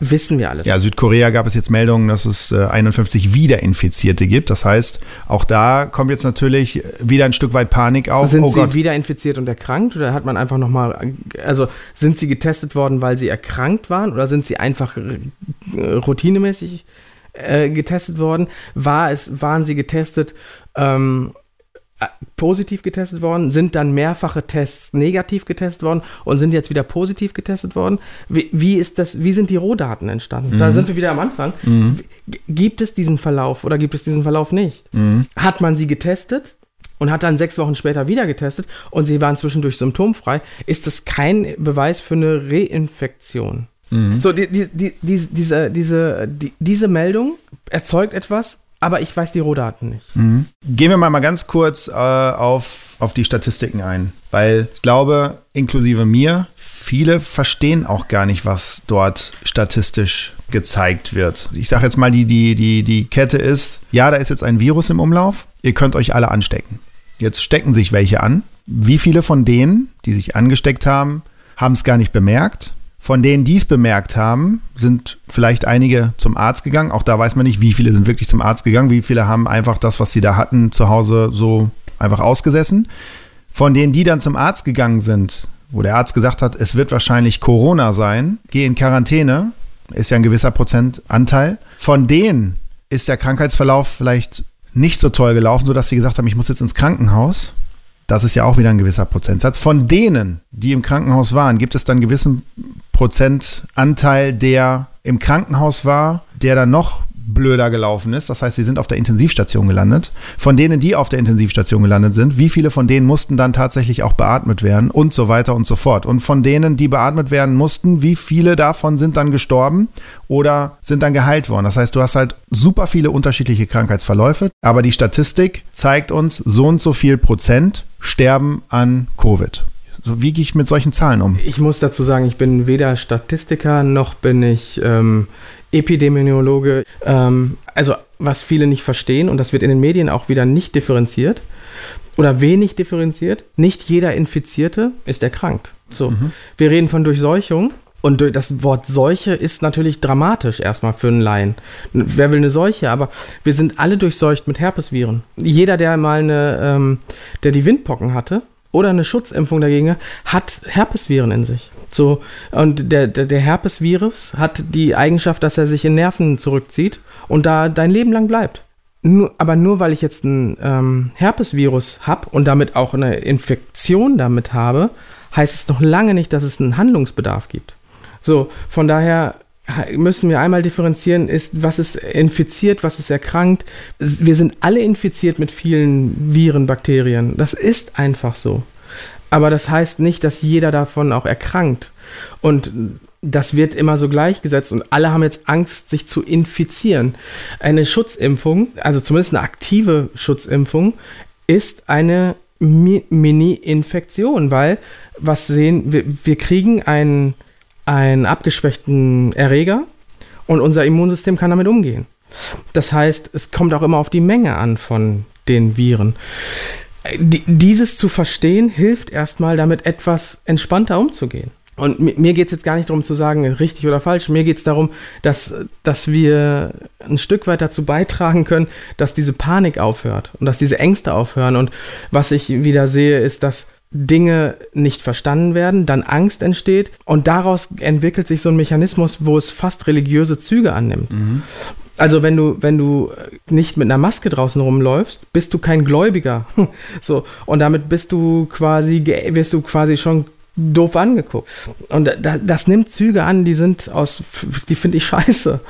wissen wir alles. Ja, Südkorea gab es jetzt Meldungen, dass es äh, 51 Wiederinfizierte gibt. Das heißt, auch da kommt jetzt natürlich wieder ein Stück weit Panik auf. Sind oh sie Gott. wieder infiziert und erkrankt oder hat man einfach nochmal, also sind sie getestet worden, weil sie erkrankt waren oder sind sie einfach äh, routinemäßig äh, getestet worden? War es, waren sie getestet? Ähm, äh, positiv getestet worden, sind dann mehrfache Tests negativ getestet worden und sind jetzt wieder positiv getestet worden. Wie, wie ist das, wie sind die Rohdaten entstanden? Mhm. Da sind wir wieder am Anfang. Mhm. Gibt es diesen Verlauf oder gibt es diesen Verlauf nicht? Mhm. Hat man sie getestet? Und hat dann sechs Wochen später wieder getestet und sie waren zwischendurch symptomfrei, ist das kein Beweis für eine Reinfektion. Mhm. So, die, die, die, diese, diese, diese Meldung erzeugt etwas, aber ich weiß die Rohdaten nicht. Mhm. Gehen wir mal, ganz kurz äh, auf, auf die Statistiken ein, weil ich glaube, inklusive mir, viele verstehen auch gar nicht, was dort statistisch gezeigt wird. Ich sage jetzt mal, die, die, die, die Kette ist, ja, da ist jetzt ein Virus im Umlauf, ihr könnt euch alle anstecken. Jetzt stecken sich welche an. Wie viele von denen, die sich angesteckt haben, haben es gar nicht bemerkt? Von denen, die es bemerkt haben, sind vielleicht einige zum Arzt gegangen. Auch da weiß man nicht, wie viele sind wirklich zum Arzt gegangen. Wie viele haben einfach das, was sie da hatten, zu Hause so einfach ausgesessen. Von denen, die dann zum Arzt gegangen sind, wo der Arzt gesagt hat, es wird wahrscheinlich Corona sein, geh in Quarantäne, ist ja ein gewisser Prozentanteil. Von denen ist der Krankheitsverlauf vielleicht nicht so toll gelaufen, sodass sie gesagt haben, ich muss jetzt ins Krankenhaus. Das ist ja auch wieder ein gewisser Prozentsatz. Von denen, die im Krankenhaus waren, gibt es dann einen gewissen Prozentanteil, der im Krankenhaus war, der dann noch blöder gelaufen ist. Das heißt, sie sind auf der Intensivstation gelandet. Von denen, die auf der Intensivstation gelandet sind, wie viele von denen mussten dann tatsächlich auch beatmet werden und so weiter und so fort. Und von denen, die beatmet werden mussten, wie viele davon sind dann gestorben oder sind dann geheilt worden. Das heißt, du hast halt super viele unterschiedliche Krankheitsverläufe, aber die Statistik zeigt uns, so und so viel Prozent sterben an Covid. Wie gehe ich mit solchen Zahlen um? Ich muss dazu sagen, ich bin weder Statistiker noch bin ich ähm, Epidemiologe. Ähm, also was viele nicht verstehen und das wird in den Medien auch wieder nicht differenziert oder wenig differenziert. Nicht jeder Infizierte ist erkrankt. So, mhm. wir reden von Durchseuchung. Und das Wort Seuche ist natürlich dramatisch erstmal für einen Laien. Wer will eine Seuche? Aber wir sind alle durchseucht mit Herpesviren. Jeder, der mal eine, ähm, der die Windpocken hatte, oder eine Schutzimpfung dagegen hat Herpesviren in sich. So, und der, der, der Herpesvirus hat die Eigenschaft, dass er sich in Nerven zurückzieht und da dein Leben lang bleibt. Nur, aber nur weil ich jetzt ein ähm, Herpesvirus habe und damit auch eine Infektion damit habe, heißt es noch lange nicht, dass es einen Handlungsbedarf gibt. So, von daher müssen wir einmal differenzieren, ist, was ist infiziert, was ist erkrankt. Wir sind alle infiziert mit vielen Viren, Bakterien. Das ist einfach so. Aber das heißt nicht, dass jeder davon auch erkrankt. Und das wird immer so gleichgesetzt und alle haben jetzt Angst, sich zu infizieren. Eine Schutzimpfung, also zumindest eine aktive Schutzimpfung, ist eine Mini-Infektion, weil was sehen wir, wir kriegen einen einen abgeschwächten Erreger und unser Immunsystem kann damit umgehen. Das heißt, es kommt auch immer auf die Menge an von den Viren. Dieses zu verstehen hilft erstmal damit etwas entspannter umzugehen. Und mir geht es jetzt gar nicht darum zu sagen, richtig oder falsch. Mir geht es darum, dass, dass wir ein Stück weit dazu beitragen können, dass diese Panik aufhört und dass diese Ängste aufhören. Und was ich wieder sehe, ist, dass Dinge nicht verstanden werden, dann Angst entsteht und daraus entwickelt sich so ein Mechanismus, wo es fast religiöse Züge annimmt. Mhm. Also wenn du, wenn du nicht mit einer Maske draußen rumläufst, bist du kein Gläubiger. so, und damit bist du quasi, wirst du quasi schon doof angeguckt. Und das, das nimmt Züge an, die sind aus, die finde ich scheiße.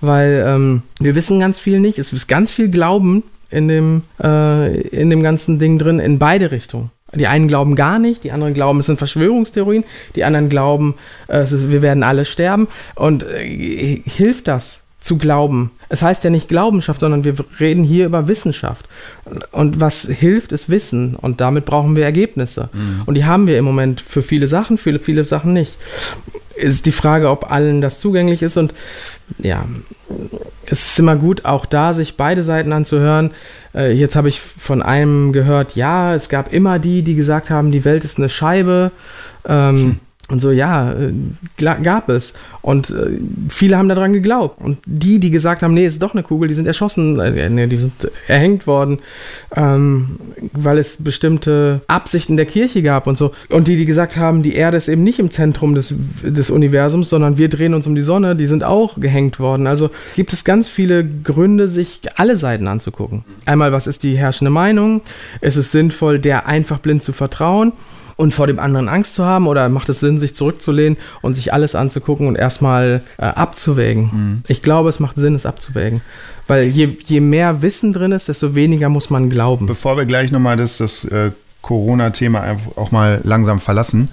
Weil ähm, wir wissen ganz viel nicht. Es ist ganz viel Glauben in dem, äh, in dem ganzen Ding drin, in beide Richtungen. Die einen glauben gar nicht, die anderen glauben, es sind Verschwörungstheorien, die anderen glauben, äh, ist, wir werden alle sterben. Und äh, hilft das zu glauben? Es heißt ja nicht Glaubenschaft, sondern wir reden hier über Wissenschaft. Und was hilft, ist Wissen. Und damit brauchen wir Ergebnisse. Mhm. Und die haben wir im Moment für viele Sachen, für viele Sachen nicht. Ist die Frage, ob allen das zugänglich ist. Und ja, es ist immer gut, auch da sich beide Seiten anzuhören. Äh, jetzt habe ich von einem gehört, ja, es gab immer die, die gesagt haben, die Welt ist eine Scheibe. Ähm, hm. Und so, ja, äh, gab es. Und äh, viele haben daran geglaubt. Und die, die gesagt haben, nee, ist doch eine Kugel, die sind erschossen, äh, nee, die sind erhängt worden, ähm, weil es bestimmte Absichten der Kirche gab und so. Und die, die gesagt haben, die Erde ist eben nicht im Zentrum des, des Universums, sondern wir drehen uns um die Sonne, die sind auch gehängt worden. Also gibt es ganz viele Gründe, sich alle Seiten anzugucken. Einmal, was ist die herrschende Meinung? Ist es sinnvoll, der einfach blind zu vertrauen? Und vor dem anderen Angst zu haben oder macht es Sinn, sich zurückzulehnen und sich alles anzugucken und erstmal äh, abzuwägen? Mhm. Ich glaube, es macht Sinn, es abzuwägen. Weil je, je mehr Wissen drin ist, desto weniger muss man glauben. Bevor wir gleich nochmal das, das äh, Corona-Thema auch mal langsam verlassen,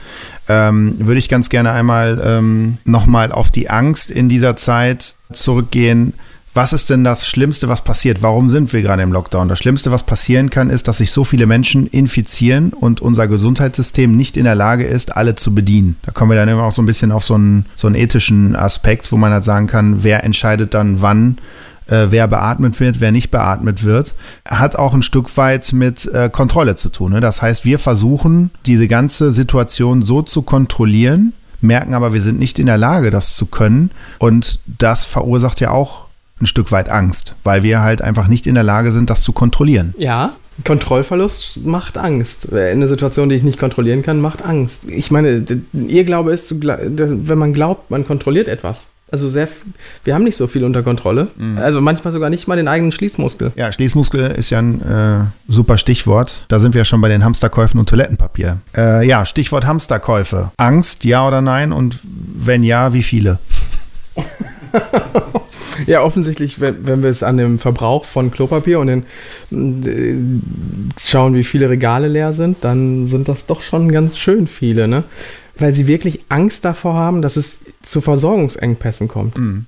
ähm, würde ich ganz gerne einmal ähm, nochmal auf die Angst in dieser Zeit zurückgehen was ist denn das Schlimmste, was passiert? Warum sind wir gerade im Lockdown? Das Schlimmste, was passieren kann, ist, dass sich so viele Menschen infizieren und unser Gesundheitssystem nicht in der Lage ist, alle zu bedienen. Da kommen wir dann immer auch so ein bisschen auf so einen, so einen ethischen Aspekt, wo man halt sagen kann, wer entscheidet dann wann, äh, wer beatmet wird, wer nicht beatmet wird, hat auch ein Stück weit mit äh, Kontrolle zu tun. Ne? Das heißt, wir versuchen, diese ganze Situation so zu kontrollieren, merken aber, wir sind nicht in der Lage, das zu können. Und das verursacht ja auch ein Stück weit Angst, weil wir halt einfach nicht in der Lage sind, das zu kontrollieren. Ja, Kontrollverlust macht Angst. Eine Situation, die ich nicht kontrollieren kann, macht Angst. Ich meine, ihr Glaube ist, wenn man glaubt, man kontrolliert etwas. Also sehr, wir haben nicht so viel unter Kontrolle. Mhm. Also manchmal sogar nicht mal den eigenen Schließmuskel. Ja, Schließmuskel ist ja ein äh, super Stichwort. Da sind wir ja schon bei den Hamsterkäufen und Toilettenpapier. Äh, ja, Stichwort Hamsterkäufe. Angst, ja oder nein? Und wenn ja, wie viele? Ja, offensichtlich, wenn, wenn wir es an dem Verbrauch von Klopapier und den äh, schauen, wie viele Regale leer sind, dann sind das doch schon ganz schön viele, ne? Weil sie wirklich Angst davor haben, dass es zu Versorgungsengpässen kommt. Mhm.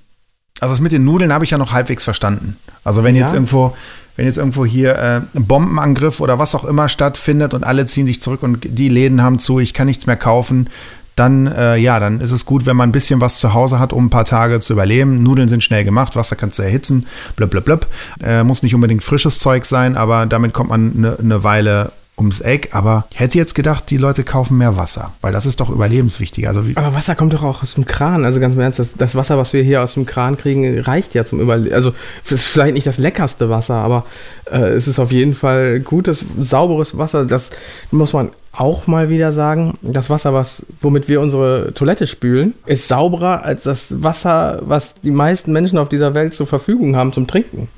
Also das mit den Nudeln habe ich ja noch halbwegs verstanden. Also wenn Ja. jetzt irgendwo, wenn jetzt irgendwo hier äh, ein Bombenangriff oder was auch immer stattfindet und alle ziehen sich zurück und die Läden haben zu, ich kann nichts mehr kaufen, dann äh, ja, dann ist es gut, wenn man ein bisschen was zu Hause hat, um ein paar Tage zu überleben. Nudeln sind schnell gemacht, Wasser kannst du erhitzen, blub, blub, blub. Äh, muss nicht unbedingt frisches Zeug sein, aber damit kommt man eine ne Weile ums Eck. Aber ich hätte jetzt gedacht, die Leute kaufen mehr Wasser, weil das ist doch überlebenswichtig. Also Aber Wasser kommt doch auch aus dem Kran. Also ganz im Ernst, das, das Wasser, was wir hier aus dem Kran kriegen, reicht ja zum Überleben. Also es ist vielleicht nicht das leckerste Wasser, aber äh, es ist auf jeden Fall gutes, sauberes Wasser. Das muss man auch mal wieder sagen. Das Wasser, was, womit wir unsere Toilette spülen, ist sauberer als das Wasser, was die meisten Menschen auf dieser Welt zur Verfügung haben zum Trinken.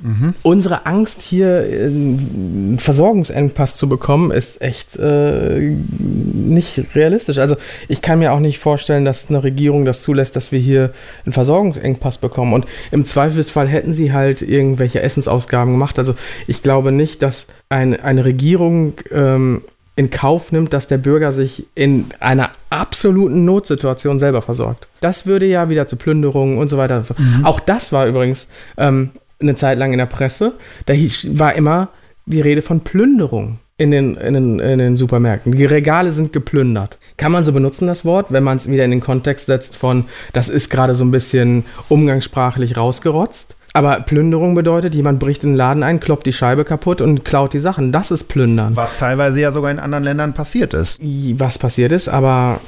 Unsere Angst, hier einen Versorgungsengpass zu bekommen, ist echt äh, nicht realistisch. Also ich kann mir auch nicht vorstellen, dass eine Regierung das zulässt, dass wir hier einen Versorgungsengpass bekommen. Und im Zweifelsfall hätten sie halt irgendwelche Essensausgaben gemacht. Also ich glaube nicht, dass ein, eine Regierung ähm, in Kauf nimmt, dass der Bürger sich in einer absoluten Notsituation selber versorgt. Das würde ja wieder zu Plünderungen und so weiter. Auch das war übrigens ähm, eine Zeit lang in der Presse. Da hieß, war immer die Rede von Plünderung in den, in, den, in den Supermärkten. Die Regale sind geplündert. Kann man so benutzen, das Wort, wenn man es wieder in den Kontext setzt von, das ist gerade so ein bisschen umgangssprachlich rausgerotzt. Aber Plünderung bedeutet, jemand bricht in den Laden ein, kloppt die Scheibe kaputt und klaut die Sachen. Das ist Plündern. was teilweise ja sogar in anderen Ländern passiert ist. Was passiert ist, aber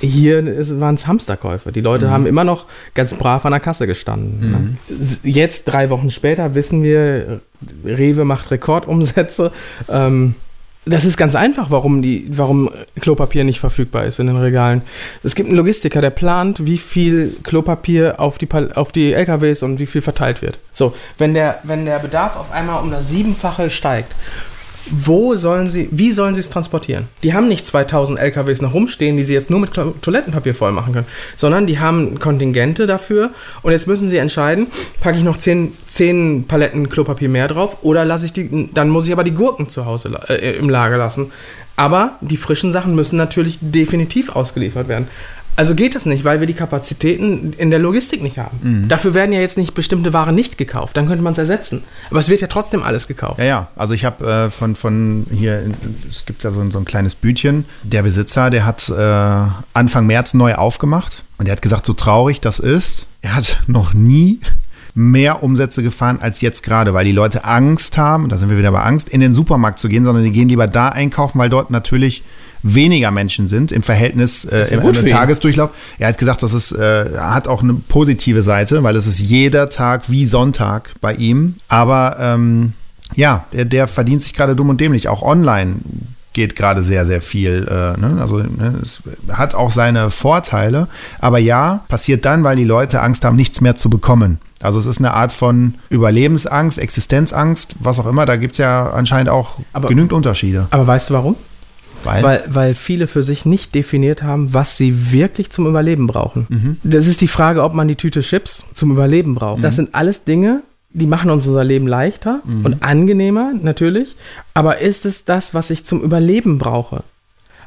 hier waren es Hamsterkäufe. Die Leute haben immer noch ganz brav an der Kasse gestanden. Ne? S- Jetzt, drei Wochen später, wissen wir, Rewe macht Rekordumsätze. Ähm, das ist ganz einfach, warum, die, warum Klopapier nicht verfügbar ist in den Regalen. Es gibt einen Logistiker, der plant, wie viel Klopapier auf die, auf die LKWs und wie viel verteilt wird. So, wenn der, wenn der Bedarf auf einmal um das Siebenfache steigt, wo sollen sie, wie sollen sie es transportieren? Die haben nicht 2000 LKWs noch rumstehen, die sie jetzt nur mit Toilettenpapier voll machen können, sondern die haben Kontingente dafür und jetzt müssen sie entscheiden, packe ich noch 10, 10 Paletten Klopapier mehr drauf oder lasse ich die, dann muss ich aber die Gurken zu Hause äh, im Lager lassen. Aber die frischen Sachen müssen natürlich definitiv ausgeliefert werden. Also geht das nicht, weil wir die Kapazitäten in der Logistik nicht haben. Dafür werden ja jetzt nicht bestimmte Waren nicht gekauft. Dann könnte man es ersetzen. Aber es wird ja trotzdem alles gekauft. Ja, ja. Also ich habe äh, von, von hier, es gibt ja so, ein- so ein kleines Bütchen. Der Besitzer, der hat äh, Anfang März neu aufgemacht und der hat gesagt, so traurig das ist, er hat noch nie mehr Umsätze gefahren als jetzt gerade, weil die Leute Angst haben, da sind wir wieder bei Angst, in den Supermarkt zu gehen, sondern die gehen lieber da einkaufen, weil dort natürlich weniger Menschen sind im Verhältnis äh, im, im. Tagesdurchlauf. Er hat gesagt, das ist, äh, hat auch eine positive Seite, weil es ist jeder Tag wie Sonntag bei ihm. Aber ähm, ja, der, der verdient sich gerade dumm und dämlich. Auch online geht gerade sehr, sehr viel. Äh, ne? Also ne, es hat auch seine Vorteile. Aber ja, passiert dann, weil die Leute Angst haben, nichts mehr zu bekommen. Also es ist eine Art von Überlebensangst, Existenzangst, was auch immer. Da gibt es ja anscheinend auch Aber- genügend Unterschiede. Aber weißt du warum? Weil, Weil, weil viele für sich nicht definiert haben, was sie wirklich zum Überleben brauchen. Das ist die Frage, ob man die Tüte Chips zum Überleben braucht. Das sind alles Dinge, die machen uns unser Leben leichter und angenehmer, natürlich. Aber ist es das, was ich zum Überleben brauche?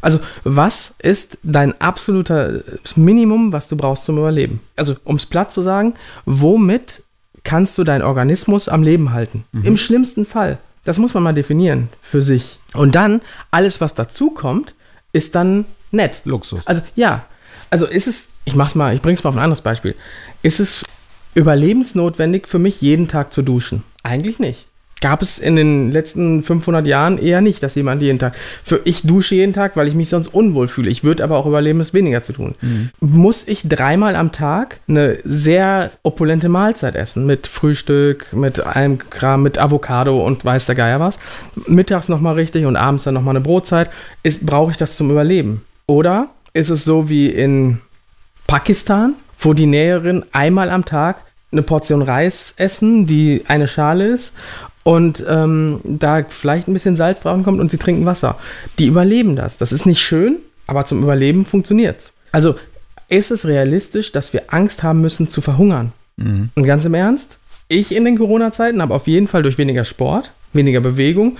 Also, was ist dein absoluter Minimum, was du brauchst zum Überleben? Also, um es platt zu sagen, womit kannst du deinen Organismus am Leben halten? Im schlimmsten Fall. Das muss man mal definieren für sich. Und dann, alles, was dazu kommt, ist dann nett. Luxus. Also, ja. Also, ist es, ich mach's mal, ich bring's mal auf ein anderes Beispiel. Ist es überlebensnotwendig für mich, jeden Tag zu duschen? Eigentlich nicht. Gab es in den letzten 500 Jahren eher nicht, dass jemand jeden Tag. Für ich dusche jeden Tag, weil ich mich sonst unwohl fühle. Ich würde aber auch überleben, es weniger zu tun. Muss ich dreimal am Tag eine sehr opulente Mahlzeit essen mit Frühstück, mit allem Kram, mit Avocado und weiß der Geier was? Mittags nochmal richtig und abends dann nochmal eine Brotzeit. Ist, brauche ich das zum Überleben? Oder ist es so wie in Pakistan, wo die Näherin einmal am Tag eine Portion Reis essen, die eine Schale ist und ähm, da vielleicht ein bisschen Salz drauf kommt und sie trinken Wasser. Die überleben das. Das ist nicht schön, aber zum Überleben funktioniert's. Also ist es realistisch, dass wir Angst haben müssen zu verhungern? Mhm. Und ganz im Ernst, ich in den Corona-Zeiten habe auf jeden Fall durch weniger Sport, weniger Bewegung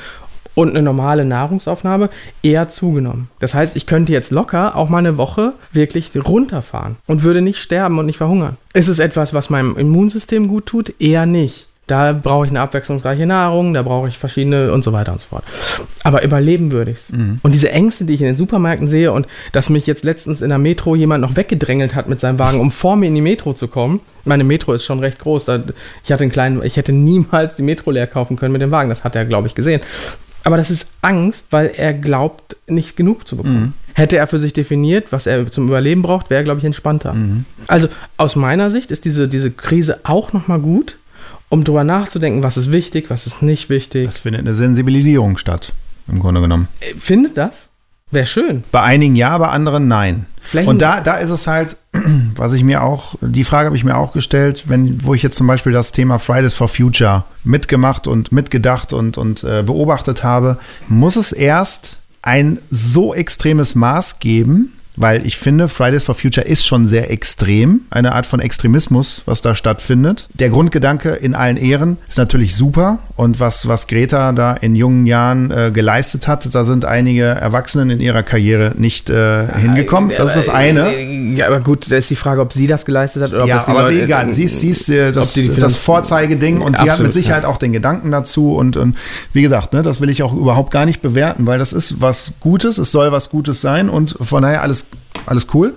und eine normale Nahrungsaufnahme eher zugenommen. Das heißt, ich könnte jetzt locker auch mal eine Woche wirklich runterfahren und würde nicht sterben und nicht verhungern. Ist es etwas, was meinem Immunsystem gut tut? Eher nicht. Da brauche ich eine abwechslungsreiche Nahrung, da brauche ich verschiedene und so weiter und so fort. Aber überleben würde ich es. Mhm. Und diese Ängste, die ich in den Supermärkten sehe und dass mich jetzt letztens in der Metro jemand noch weggedrängelt hat mit seinem Wagen, um vor mir in die Metro zu kommen. Meine Metro ist schon recht groß. Ich hatte einen kleinen, ich hätte niemals die Metro leer kaufen können mit dem Wagen. Das hat er, glaube ich, gesehen. Aber das ist Angst, weil er glaubt, nicht genug zu bekommen. Mhm. Hätte er für sich definiert, was er zum Überleben braucht, wäre er, glaube ich, entspannter. Mhm. Also aus meiner Sicht ist diese, diese Krise auch nochmal gut, um drüber nachzudenken, was ist wichtig, was ist nicht wichtig. Das findet eine Sensibilisierung statt, im Grunde genommen. Äh, findet das? Wäre schön. Bei einigen ja, bei anderen nein. Flächen und da, da ist es halt, was ich mir auch, die Frage habe ich mir auch gestellt, wenn, wo ich jetzt zum Beispiel das Thema Fridays for Future mitgemacht und mitgedacht und, und äh, beobachtet habe, muss es erst ein so extremes Maß geben, weil ich finde, Fridays for Future ist schon sehr extrem, eine Art von Extremismus, was da stattfindet. Der Grundgedanke in allen Ehren ist natürlich super und was, was Greta da in jungen Jahren äh, geleistet hat, da sind einige Erwachsenen in ihrer Karriere nicht äh, hingekommen. Das ist das eine. Ja, aber gut, da ist die Frage, ob sie das geleistet hat oder ob ja, das die aber Leute, egal. Sie ist, sie ist äh, das, das Vorzeigeding und absolut, sie hat mit Sicherheit ja. auch den Gedanken dazu und, und wie gesagt, ne, das will ich auch überhaupt gar nicht bewerten, weil das ist was Gutes, es soll was Gutes sein und von daher alles alles cool.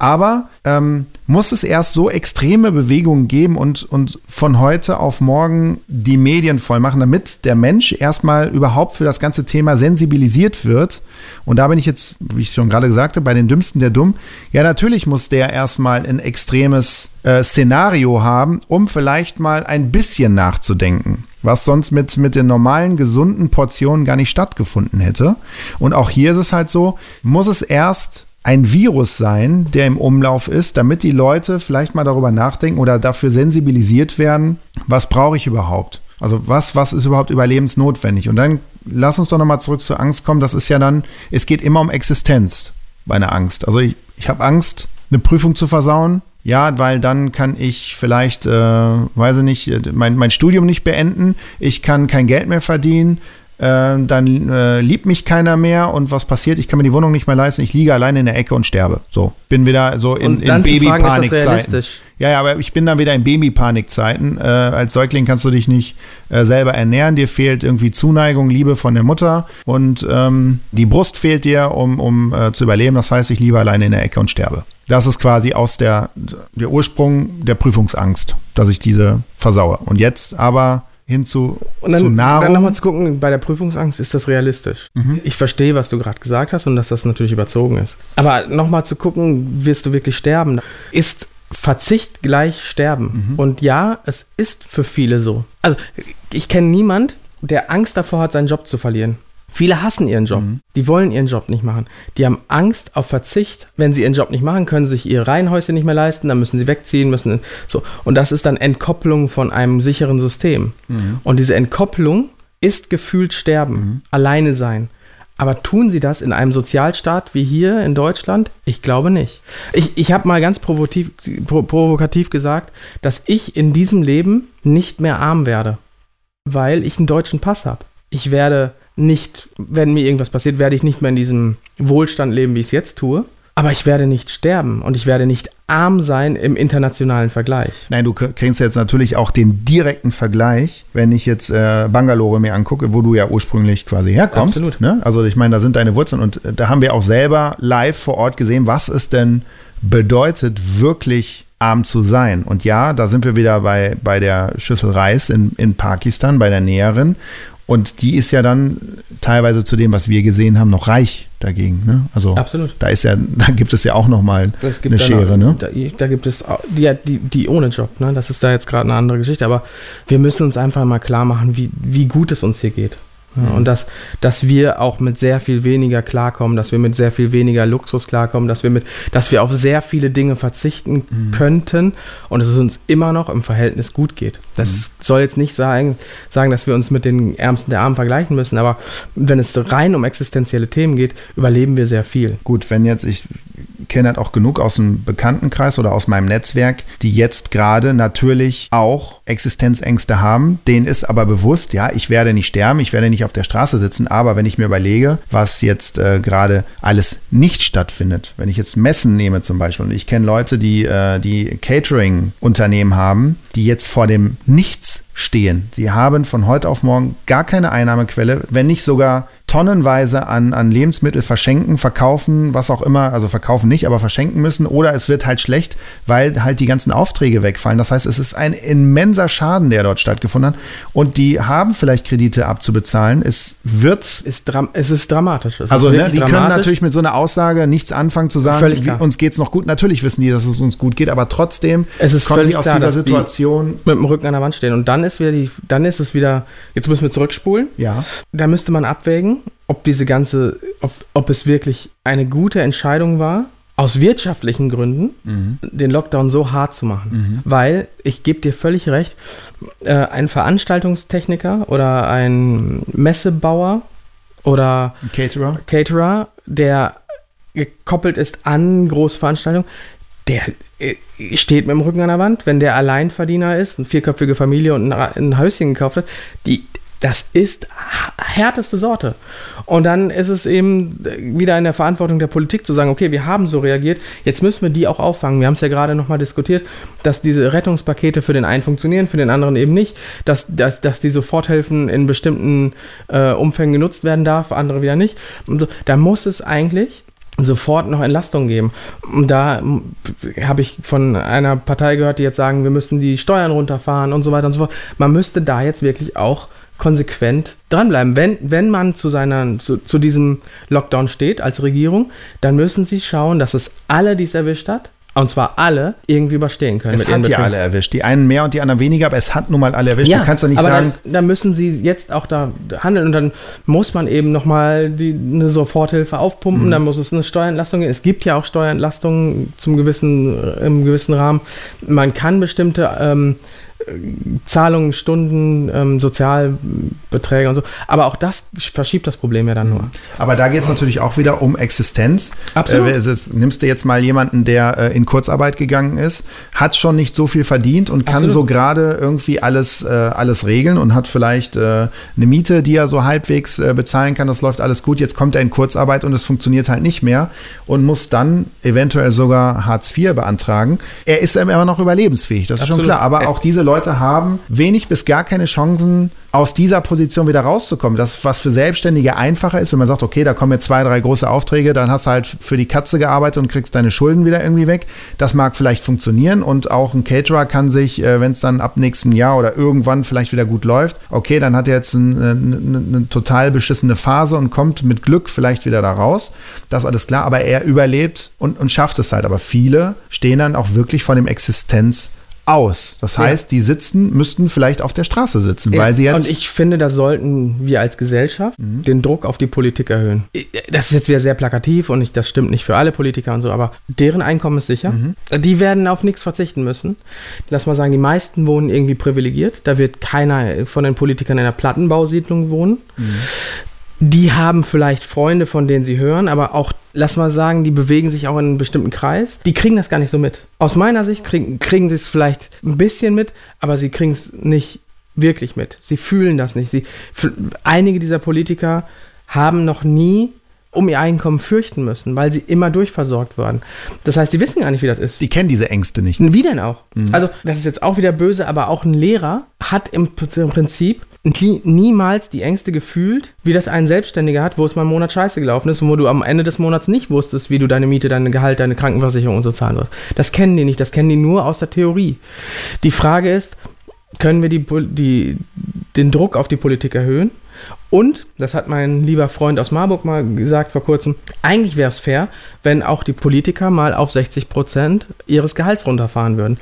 Aber ähm, muss es erst so extreme Bewegungen geben und, und von heute auf morgen die Medien voll machen, damit der Mensch erstmal überhaupt für das ganze Thema sensibilisiert wird. Und da bin ich jetzt, wie ich schon gerade gesagt habe, bei den Dümmsten der Dumm. Ja, natürlich muss der erstmal ein extremes äh, Szenario haben, um vielleicht mal ein bisschen nachzudenken was sonst mit, mit den normalen, gesunden Portionen gar nicht stattgefunden hätte. Und auch hier ist es halt so, muss es erst ein Virus sein, der im Umlauf ist, damit die Leute vielleicht mal darüber nachdenken oder dafür sensibilisiert werden, was brauche ich überhaupt? Also was, was ist überhaupt überlebensnotwendig? Und dann lass uns doch nochmal zurück zur Angst kommen. Das ist ja dann, es geht immer um Existenz bei einer Angst. Also ich, ich habe Angst, eine Prüfung zu versauen. Ja, weil dann kann ich vielleicht, äh, weiß ich nicht, äh, mein, mein Studium nicht beenden. Ich kann kein Geld mehr verdienen äh, dann äh, liebt mich keiner mehr und was passiert? Ich kann mir die Wohnung nicht mehr leisten, ich liege alleine in der Ecke und sterbe. So, bin wieder so in, in Baby-Panikzeiten. Ja, ja, aber ich bin dann wieder in Baby-Panikzeiten. Äh, als Säugling kannst du dich nicht äh, selber ernähren, dir fehlt irgendwie Zuneigung, Liebe von der Mutter und ähm, die Brust fehlt dir, um, um äh, zu überleben. Das heißt, ich liege alleine in der Ecke und sterbe. Das ist quasi aus der, der Ursprung der Prüfungsangst, dass ich diese versaue. Und jetzt aber hin zu, und dann, zu Nahrung. Dann nochmal zu gucken, bei der Prüfungsangst ist das realistisch. Mhm. Ich verstehe, was du gerade gesagt hast und dass das natürlich überzogen ist. Aber nochmal zu gucken, wirst du wirklich sterben? Ist Verzicht gleich Sterben? Mhm. Und ja, es ist für viele so. Also ich kenne niemand, der Angst davor hat, seinen Job zu verlieren. Viele hassen ihren Job. Mhm. Die wollen ihren Job nicht machen. Die haben Angst auf Verzicht. Wenn sie ihren Job nicht machen, können sie sich ihr Reihenhäuschen nicht mehr leisten, dann müssen sie wegziehen, müssen so. Und das ist dann Entkopplung von einem sicheren System. Mhm. Und diese Entkopplung ist gefühlt Sterben, mhm. alleine sein. Aber tun sie das in einem Sozialstaat wie hier in Deutschland? Ich glaube nicht. Ich, ich habe mal ganz provokativ, provokativ gesagt, dass ich in diesem Leben nicht mehr arm werde, weil ich einen deutschen Pass habe. Ich werde nicht, wenn mir irgendwas passiert, werde ich nicht mehr in diesem Wohlstand leben, wie ich es jetzt tue. Aber ich werde nicht sterben und ich werde nicht arm sein im internationalen Vergleich. Nein, du kriegst jetzt natürlich auch den direkten Vergleich, wenn ich jetzt äh, Bangalore mir angucke, wo du ja ursprünglich quasi herkommst. Absolut. Ne? Also ich meine, da sind deine Wurzeln und äh, da haben wir auch selber live vor Ort gesehen, was es denn bedeutet, wirklich arm zu sein. Und ja, da sind wir wieder bei, bei der Schüssel Reis in, in Pakistan, bei der Näherin. Und die ist ja dann teilweise zu dem, was wir gesehen haben, noch reich dagegen. Ne? Also Absolut. Da ist ja, da gibt es ja auch noch mal eine Schere. Auch, ne? Da, da, gibt es die, die, die ohne Job. Ne? Das ist da jetzt gerade eine andere Geschichte. Aber wir müssen uns einfach mal klar machen, wie, wie gut es uns hier geht. Ja, und dass, dass wir auch mit sehr viel weniger klarkommen, dass wir mit sehr viel weniger Luxus klarkommen, dass wir mit, dass wir auf sehr viele Dinge verzichten mhm. könnten und dass es uns immer noch im Verhältnis gut geht. Das mhm. soll jetzt nicht sagen, sagen, dass wir uns mit den Ärmsten der Armen vergleichen müssen, aber wenn es rein um existenzielle Themen geht, überleben wir sehr viel. Gut, wenn jetzt ich kenne halt auch genug aus dem Bekanntenkreis oder aus meinem Netzwerk, die jetzt gerade natürlich auch Existenzängste haben. Denen ist aber bewusst, ja, ich werde nicht sterben, ich werde nicht auf der Straße sitzen, aber wenn ich mir überlege, was jetzt äh, gerade alles nicht stattfindet, wenn ich jetzt Messen nehme zum Beispiel, und ich kenne Leute, die, äh, die Catering-Unternehmen haben, die jetzt vor dem Nichts stehen. Sie haben von heute auf morgen gar keine Einnahmequelle, wenn nicht sogar tonnenweise an, an Lebensmittel verschenken, verkaufen, was auch immer, also verkaufen nicht, aber verschenken müssen. Oder es wird halt schlecht, weil halt die ganzen Aufträge wegfallen. Das heißt, es ist ein immenser Schaden, der dort stattgefunden hat. Und die haben vielleicht Kredite abzubezahlen. Es wird. Ist es ist dramatisch. Es also, ist ne, die dramatisch. können natürlich mit so einer Aussage nichts anfangen zu sagen, uns geht es noch gut. Natürlich wissen die, dass es uns gut geht, aber trotzdem es ist kommen die aus klar, dieser Situation. Mit dem Rücken an der Wand stehen. Und dann ist wieder die, dann ist es wieder, jetzt müssen wir zurückspulen. Ja. Da müsste man abwägen, ob diese ganze, ob, ob es wirklich eine gute Entscheidung war, aus wirtschaftlichen Gründen mhm. den Lockdown so hart zu machen. Mhm. Weil, ich gebe dir völlig recht, äh, ein Veranstaltungstechniker oder ein Messebauer oder ein Caterer. Caterer, der gekoppelt ist an Großveranstaltungen, der steht mit dem Rücken an der Wand, wenn der Alleinverdiener ist, eine vierköpfige Familie und ein, Häuschen gekauft hat, die, das ist härteste Sorte. Und dann ist es eben wieder in der Verantwortung der Politik zu sagen, okay, wir haben so reagiert, jetzt müssen wir die auch auffangen. Wir haben es ja gerade nochmal diskutiert, dass diese Rettungspakete für den einen funktionieren, für den anderen eben nicht, dass, dass, dass die Soforthilfen in bestimmten äh, Umfängen genutzt werden darf, andere wieder nicht. Und so, da muss es eigentlich sofort noch Entlastung geben. Und da habe ich von einer Partei gehört, die jetzt sagen, wir müssen die Steuern runterfahren und so weiter und so fort. Man müsste da jetzt wirklich auch konsequent dranbleiben. Wenn, wenn man zu, seiner, zu, zu diesem Lockdown steht als Regierung, dann müssen sie schauen, dass es alle, die es erwischt hat, und zwar alle irgendwie überstehen können. Es hat ja alle erwischt. Die einen mehr und die anderen weniger, aber es hat nun mal alle erwischt. Ja, du kannst doch nicht aber sagen. Dann, dann, müssen sie jetzt auch da handeln und dann muss man eben nochmal eine Soforthilfe aufpumpen, mhm. dann muss es eine Steuerentlastung geben. Es gibt ja auch Steuerentlastungen zum gewissen, im gewissen Rahmen. Man kann bestimmte ähm, Zahlungen, Stunden, ähm, Sozialbeträge und so. Aber auch das verschiebt das Problem ja dann nur. Aber da geht es natürlich auch wieder um Existenz. Absolut. Äh, nimmst du jetzt mal jemanden, der äh, in Kurzarbeit gegangen ist, hat schon nicht so viel verdient und kann Absolut. so gerade irgendwie alles, äh, alles regeln und hat vielleicht äh, eine Miete, die er so halbwegs äh, bezahlen kann. Das läuft alles gut. Jetzt kommt er in Kurzarbeit und es funktioniert halt nicht mehr und muss dann eventuell sogar Hartz IV beantragen. Er ist immer noch überlebensfähig, das ist Absolut. schon klar. Aber auch diese Leute haben wenig bis gar keine Chancen, aus dieser Position wieder rauszukommen. Das, was für Selbstständige einfacher ist, wenn man sagt, okay, da kommen jetzt zwei, drei große Aufträge, dann hast du halt für die Katze gearbeitet und kriegst deine Schulden wieder irgendwie weg. Das mag vielleicht funktionieren und auch ein Caterer kann sich, äh, wenn es dann ab nächstem Jahr oder irgendwann vielleicht wieder gut läuft, okay, dann hat er jetzt ein, eine, eine total beschissene Phase und kommt mit Glück vielleicht wieder da raus. Das alles klar, aber er überlebt und, und schafft es halt. Aber viele stehen dann auch wirklich vor dem Existenz aus. Das heißt, ja. die sitzen, müssten vielleicht auf der Straße sitzen, weil sie jetzt. Und ich finde, da sollten wir als Gesellschaft mhm. den Druck auf die Politik erhöhen. Das ist jetzt wieder sehr plakativ und ich, das stimmt nicht für alle Politiker und so, aber deren Einkommen ist sicher. Mhm. Die werden auf nichts verzichten müssen. Lass mal sagen, die meisten wohnen irgendwie privilegiert. Da wird keiner von den Politikern in einer Plattenbausiedlung wohnen. Mhm die haben vielleicht Freunde, von denen sie hören, aber auch, lass mal sagen, die bewegen sich auch in einem bestimmten Kreis. Die kriegen das gar nicht so mit. Aus meiner Sicht kriegen, kriegen sie es vielleicht ein bisschen mit, aber sie kriegen es nicht wirklich mit. Sie fühlen das nicht. Sie, einige dieser Politiker haben noch nie um ihr Einkommen fürchten müssen, weil sie immer durchversorgt wurden. Das heißt, die wissen gar nicht, wie das ist. Die kennen diese Ängste nicht. Wie denn auch? Mhm. Also, das ist jetzt auch wieder böse, aber auch ein Lehrer hat im, im Prinzip niemals die Ängste gefühlt, wie das ein Selbstständiger hat, wo es mal einen Monat scheiße gelaufen ist und wo du am Ende des Monats nicht wusstest, wie du deine Miete, dein Gehalt, deine Krankenversicherung und so zahlen sollst. Das kennen die nicht, das kennen die nur aus der Theorie. Die Frage ist, können wir die, die, den Druck auf die Politik erhöhen? Und, das hat mein lieber Freund aus Marburg mal gesagt vor kurzem, eigentlich wäre es fair, wenn auch die Politiker mal auf 60 Prozent ihres Gehalts runterfahren würden,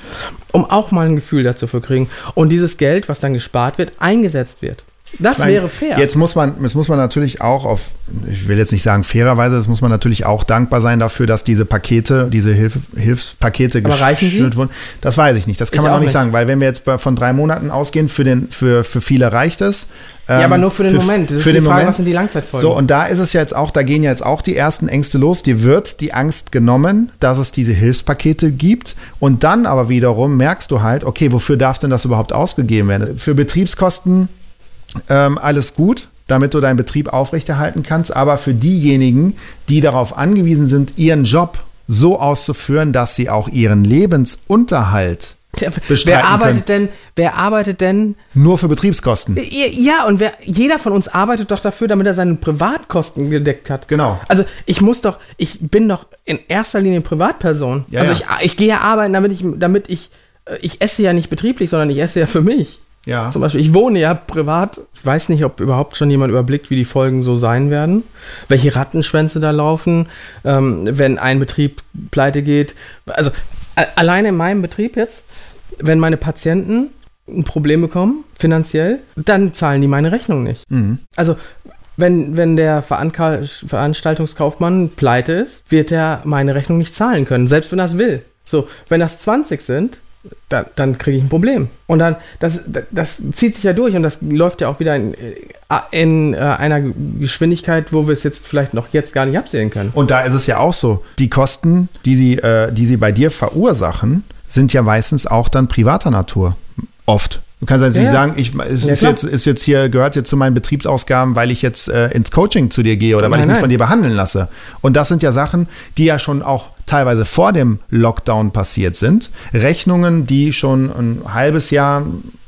um auch mal ein Gefühl dazu zu kriegen. Und dieses Geld, was dann gespart wird, eingesetzt wird. Das meine, wäre fair. Jetzt muss man, jetzt muss man natürlich auch auf, ich will jetzt nicht sagen fairerweise, das muss man natürlich auch dankbar sein dafür, dass diese Pakete, diese Hilf, Hilfspakete geschnürt wurden. Das weiß ich nicht. Das kann Ich man auch nicht nicht. sagen, weil wenn wir jetzt von drei Monaten ausgehen, für, den, für, für viele reicht es. ja, Ähm, aber nur für den Moment. Das für ist die den Frage, Moment. was sind die Langzeitfolgen? So, und da ist es ja jetzt auch, da gehen ja jetzt auch die ersten Ängste los. Dir wird die Angst genommen, dass es diese Hilfspakete gibt. Und dann aber wiederum merkst du halt, okay, wofür darf denn das überhaupt ausgegeben werden? Für Betriebskosten ähm, alles gut, damit du deinen Betrieb aufrechterhalten kannst. Aber für diejenigen, die darauf angewiesen sind, ihren Job so auszuführen, dass sie auch ihren Lebensunterhalt bestreiten wer arbeitet denn, wer arbeitet denn nur für Betriebskosten. Ja, und wer, jeder von uns arbeitet doch dafür, damit er seine Privatkosten gedeckt hat. Genau. Also ich muss doch, ich bin doch in erster Linie Privatperson. Ja, also ja. Ich, ich gehe ja arbeiten, damit ich, damit ich, äh, ich esse ja nicht betrieblich, sondern ich esse ja für mich. Ja. Zum Beispiel, ich wohne ja privat. Ich weiß nicht, ob überhaupt schon jemand überblickt, wie die Folgen so sein werden. Welche Rattenschwänze da laufen, ähm, wenn ein Betrieb pleite geht. Also alleine in meinem Betrieb jetzt, wenn meine Patienten ein Problem bekommen, finanziell, dann zahlen die meine Rechnung nicht. Mhm. Also wenn, wenn der Veranka Veranstaltungskaufmann pleite ist, wird er meine Rechnung nicht zahlen können, selbst wenn er es will. So, wenn das 20 sind, dann, dann kriege ich ein Problem. Und dann, das, das zieht sich ja durch und das läuft ja auch wieder in, in äh, einer Geschwindigkeit, wo wir es jetzt vielleicht noch jetzt gar nicht absehen können. Und da ist es ja auch so, die Kosten, die sie, äh, die sie bei dir verursachen, sind ja meistens auch dann privater Natur. Oft. Du kannst jetzt Ja, nicht sagen, ich, es Ja, ist, klar. jetzt, ist jetzt hier, gehört jetzt zu meinen Betriebsausgaben, weil ich jetzt äh, ins Coaching zu dir gehe oder weil Nein, ich mich nein. von dir behandeln lasse. Und das sind ja Sachen, die ja schon auch teilweise vor dem Lockdown passiert sind. Rechnungen, die schon ein halbes Jahr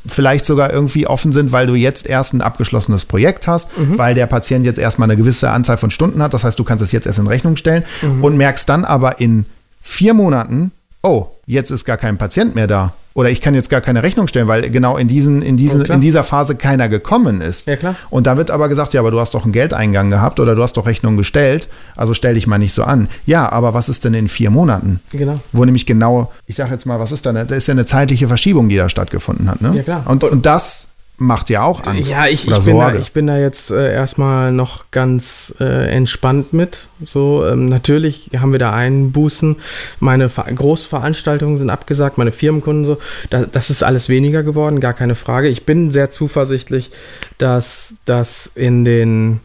vielleicht sogar irgendwie offen sind, weil du jetzt erst ein abgeschlossenes Projekt hast, Mhm. weil der Patient jetzt erstmal eine gewisse Anzahl von Stunden hat. Das heißt, du kannst es jetzt erst in Rechnung stellen Mhm. und merkst dann aber in vier Monaten, oh, jetzt ist gar kein Patient mehr da. Oder ich kann jetzt gar keine Rechnung stellen, weil genau in, diesen, in, diesen, Ja, klar. in dieser Phase keiner gekommen ist. Ja, klar. Und da wird aber gesagt, ja, aber du hast doch einen Geldeingang gehabt oder du hast doch Rechnung gestellt, also stell dich mal nicht so an. Ja, aber was ist denn in vier Monaten? Genau. Wo nämlich genau, ich sag jetzt mal, was ist da? Da ist ja eine zeitliche Verschiebung, die da stattgefunden hat. Ne? Ja, klar. Und, und das macht ja auch Angst. Ja, ich, oder ich, bin da, ich bin da jetzt äh, erstmal noch ganz äh, entspannt mit. So, ähm, natürlich haben wir da Einbußen. Meine Ver Großveranstaltungen sind abgesagt, meine Firmenkunden so. Da, das ist alles weniger geworden, gar keine Frage. Ich bin sehr zuversichtlich, dass das in den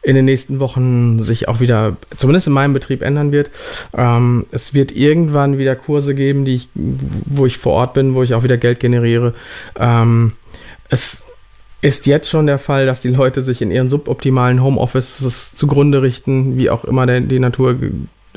in den nächsten Wochen sich auch wieder, zumindest in meinem Betrieb, ändern wird. Ähm, es wird irgendwann wieder Kurse geben, die ich, wo ich vor Ort bin, wo ich auch wieder Geld generiere. Ähm, es ist jetzt schon der Fall, dass die Leute sich in ihren suboptimalen Homeoffices zugrunde richten, wie auch immer der, die Natur,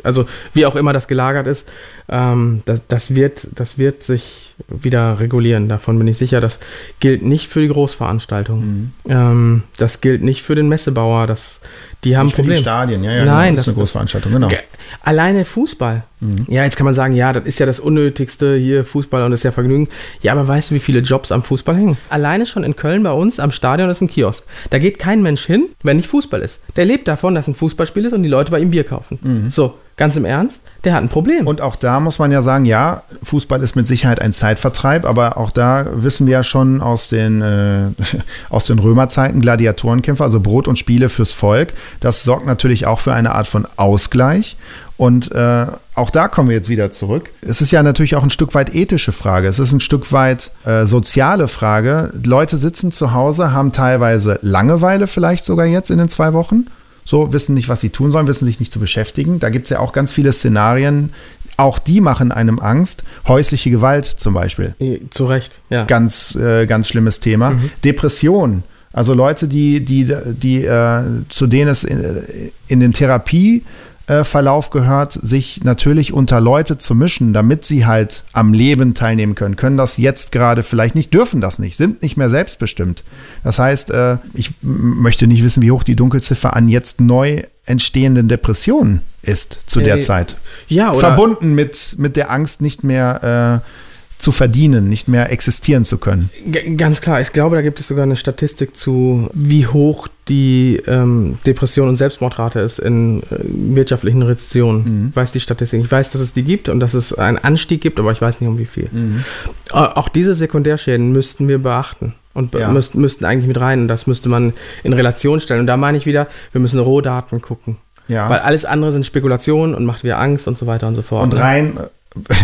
also wie auch immer das gelagert ist. Ähm, das, das, wird, das wird sich wieder regulieren. Davon bin ich sicher. Das gilt nicht für die Großveranstaltungen. Mhm. Ähm, das gilt nicht für den Messebauer. Das, die haben Nicht für die. Stadien, ja, ja, Nein, genau, das ist das- eine Großveranstaltung, genau. Ge- Alleine Fußball. Ja, jetzt kann man sagen, ja, das ist ja das Unnötigste hier, Fußball und das ist ja Vergnügen. Ja, aber weißt du, wie viele Jobs am Fußball hängen? Alleine schon in Köln bei uns am Stadion ist ein Kiosk. Da geht kein Mensch hin, wenn nicht Fußball ist. Der lebt davon, dass ein Fußballspiel ist und die Leute bei ihm Bier kaufen. So, ganz im Ernst, der hat ein Problem. Und auch da muss man ja sagen, ja, Fußball ist mit Sicherheit ein Zeitvertreib, aber auch da wissen wir ja schon aus den, äh, aus den Römerzeiten Gladiatorenkämpfe, also Brot und Spiele fürs Volk. Das sorgt natürlich auch für eine Art von Ausgleich. Und äh, auch da kommen wir jetzt wieder zurück. Es ist ja natürlich auch ein Stück weit ethische Frage. Es ist ein Stück weit äh, soziale Frage. Leute sitzen zu Hause, haben teilweise Langeweile vielleicht sogar jetzt in den zwei Wochen. So, wissen nicht, was sie tun sollen, wissen sich nicht zu beschäftigen. Da gibt es ja auch ganz viele Szenarien. Auch die machen einem Angst. Häusliche Gewalt zum Beispiel. Zu Recht, ja. Ganz, äh, ganz schlimmes Thema. Depression. Also Leute, die, die, die, äh, zu denen es in, in den Therapie äh, Verlauf gehört, sich natürlich unter Leute zu mischen, damit sie halt am Leben teilnehmen können, können das jetzt gerade vielleicht nicht, dürfen das nicht, sind nicht mehr selbstbestimmt. Das heißt, äh, ich möchte nicht wissen, wie hoch die Dunkelziffer an jetzt neu entstehenden Depressionen ist zu der Äh, Zeit. Ja, oder Verbunden mit, mit der Angst, nicht mehr äh, zu verdienen, nicht mehr existieren zu können. G ganz klar, ich glaube, da gibt es sogar eine Statistik zu, wie hoch die ähm, Depression und Selbstmordrate ist in äh, wirtschaftlichen Rezessionen. Ich weiß die Statistik. Ich weiß, dass es die gibt und dass es einen Anstieg gibt, aber ich weiß nicht um wie viel. Äh, Auch diese Sekundärschäden müssten wir beachten. und Ja. müssten, müssten eigentlich mit rein. Und das müsste man in Relation stellen. Und da meine ich wieder, wir müssen Rohdaten gucken. Ja. Weil alles andere sind Spekulationen und macht wieder Angst und so weiter und so fort. Und rein,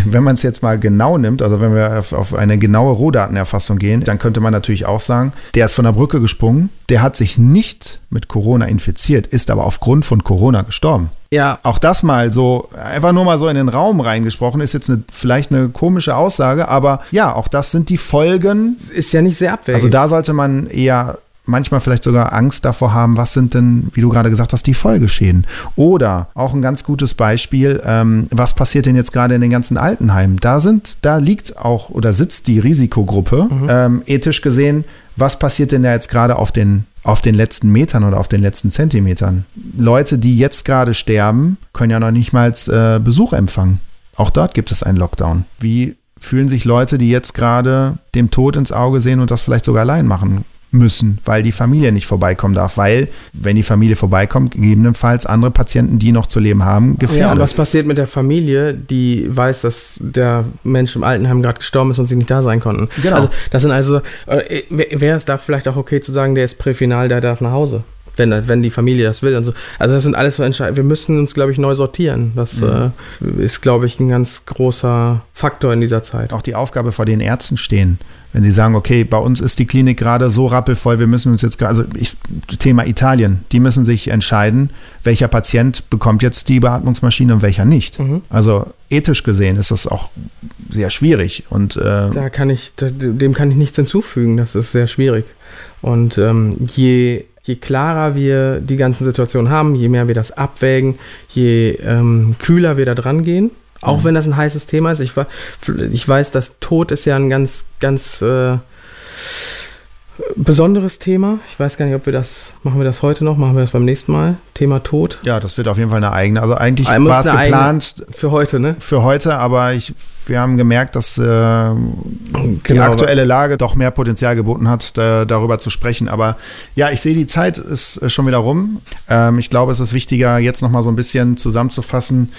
wenn man es jetzt mal genau nimmt, also wenn wir auf, auf eine genaue Rohdatenerfassung gehen, dann könnte man natürlich auch sagen, der ist von der Brücke gesprungen, der hat sich nicht mit Corona infiziert, ist aber aufgrund von Corona gestorben. Ja, Auch das mal so, einfach nur mal so in den Raum reingesprochen, ist jetzt eine, vielleicht eine komische Aussage, aber ja, auch das sind die Folgen. ist ja nicht sehr abwegig. Also da sollte man eher manchmal vielleicht sogar Angst davor haben, was sind denn, wie du gerade gesagt hast, die Folgeschäden. Oder auch ein ganz gutes Beispiel, ähm, was passiert denn jetzt gerade in den ganzen Altenheimen? Da sind, da liegt auch oder sitzt die Risikogruppe, ähm, ethisch gesehen, was passiert denn da jetzt gerade auf den auf den letzten Metern oder auf den letzten Zentimetern. Leute, die jetzt gerade sterben, können ja noch nicht mal äh, Besuch empfangen. Auch dort gibt es einen Lockdown. Wie fühlen sich Leute, die jetzt gerade dem Tod ins Auge sehen und das vielleicht sogar allein machen müssen, weil die Familie nicht vorbeikommen darf, weil, wenn die Familie vorbeikommt, gegebenenfalls andere Patienten, die noch zu leben haben, Ja, und gefährdet. was passiert mit der Familie, die weiß, dass der Mensch im Altenheim gerade gestorben ist und sie nicht da sein konnten? Genau. Also, das sind also, äh, wäre es da vielleicht auch okay zu sagen, der ist präfinal, der darf nach Hause? Wenn, wenn die Familie das will und so. Also, das sind alles so Entscheidungen. Wir müssen uns, glaube ich, neu sortieren. Das Mhm. äh, ist, glaube ich, ein ganz großer Faktor in dieser Zeit. auch die Aufgabe vor den Ärzten stehen. Wenn sie sagen, okay, bei uns ist die Klinik gerade so rappelvoll, wir müssen uns jetzt, also ich, Thema Italien, die müssen sich entscheiden, welcher Patient bekommt jetzt die Beatmungsmaschine und welcher nicht. Mhm. Also ethisch gesehen ist das auch sehr schwierig und äh, Da kann ich, dem kann ich nichts hinzufügen. Das ist sehr schwierig. Und ähm, je, je klarer wir die ganzen Situationen haben, je mehr wir das abwägen, je ähm, kühler wir da dran gehen. Auch wenn das ein heißes Thema ist. Ich, ich weiß, dass Tod ist ja ein ganz, ganz äh, besonderes Thema. Ich weiß gar nicht, ob wir das, machen wir das heute noch, machen wir das beim nächsten Mal. Thema Tod. ja, das wird auf jeden Fall eine eigene. Also eigentlich war es geplant Für heute, ne? für heute, aber ich, wir haben gemerkt, dass äh, die Genau, aktuelle Lage doch mehr Potenzial geboten hat, da, darüber zu sprechen. Aber ja, ich sehe, die Zeit ist äh, schon wieder rum. Ähm, ich glaube, es ist wichtiger, jetzt nochmal so ein bisschen zusammenzufassen,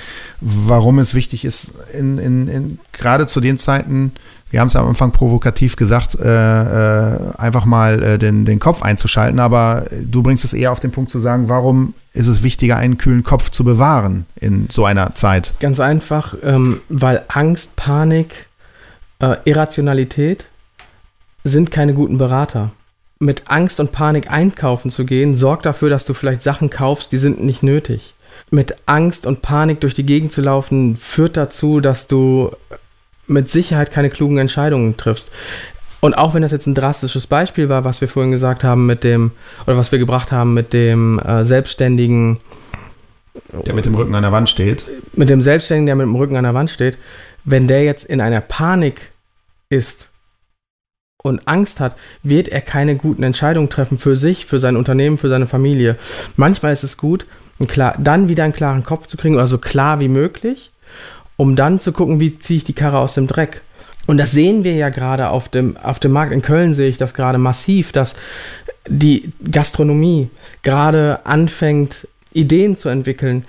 warum es wichtig ist, in, in, in, gerade zu den Zeiten, wir haben es am Anfang provokativ gesagt, äh, äh, einfach mal äh, den, den Kopf einzuschalten. Aber du bringst es eher auf den Punkt zu sagen, warum ist es wichtiger, einen kühlen Kopf zu bewahren in so einer Zeit? Ganz einfach, ähm, weil Angst, Panik, äh, Irrationalität sind keine guten Berater. Mit Angst und Panik einkaufen zu gehen, sorgt dafür, dass du vielleicht Sachen kaufst, die sind nicht nötig. Mit Angst und Panik durch die Gegend zu laufen, führt dazu, dass du mit Sicherheit keine klugen Entscheidungen triffst. Und auch wenn das jetzt ein drastisches Beispiel war, was wir vorhin gesagt haben mit dem, oder was wir gebracht haben mit dem äh, selbstständigen Der mit dem Rücken an der Wand steht. mit dem Selbstständigen, der mit dem Rücken an der Wand steht, wenn der jetzt in einer Panik ist und Angst hat, wird er keine guten Entscheidungen treffen für sich, für sein Unternehmen, für seine Familie. Manchmal ist es gut, klar, dann wieder einen klaren Kopf zu kriegen, also so klar wie möglich, um dann zu gucken, wie ziehe ich die Karre aus dem Dreck. Und das sehen wir ja gerade auf dem, auf dem Markt. In Köln sehe ich das gerade massiv, dass die Gastronomie gerade anfängt, Ideen zu entwickeln.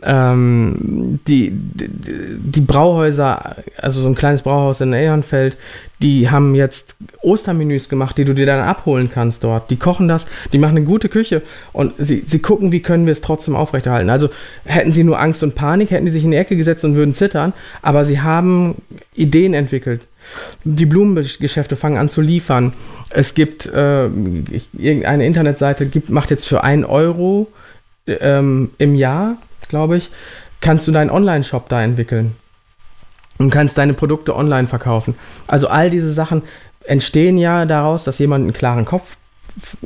Ähm, die, die, die Brauhäuser, also so ein kleines Brauhaus in Ehrenfeld, die haben jetzt Ostermenüs gemacht, die du dir dann abholen kannst dort. Die kochen das, die machen eine gute Küche und sie, sie gucken, wie können wir es trotzdem aufrechterhalten. Also hätten sie nur Angst und Panik, hätten die sich in die Ecke gesetzt und würden zittern, aber sie haben Ideen entwickelt. Die Blumengeschäfte fangen an zu liefern. Es gibt äh, irgendeine Internetseite, gibt, macht jetzt für 1 Euro ähm, im Jahr, glaube ich, kannst du deinen Online-Shop da entwickeln und kannst deine Produkte online verkaufen. Also all diese Sachen entstehen ja daraus, dass jemand einen klaren Kopf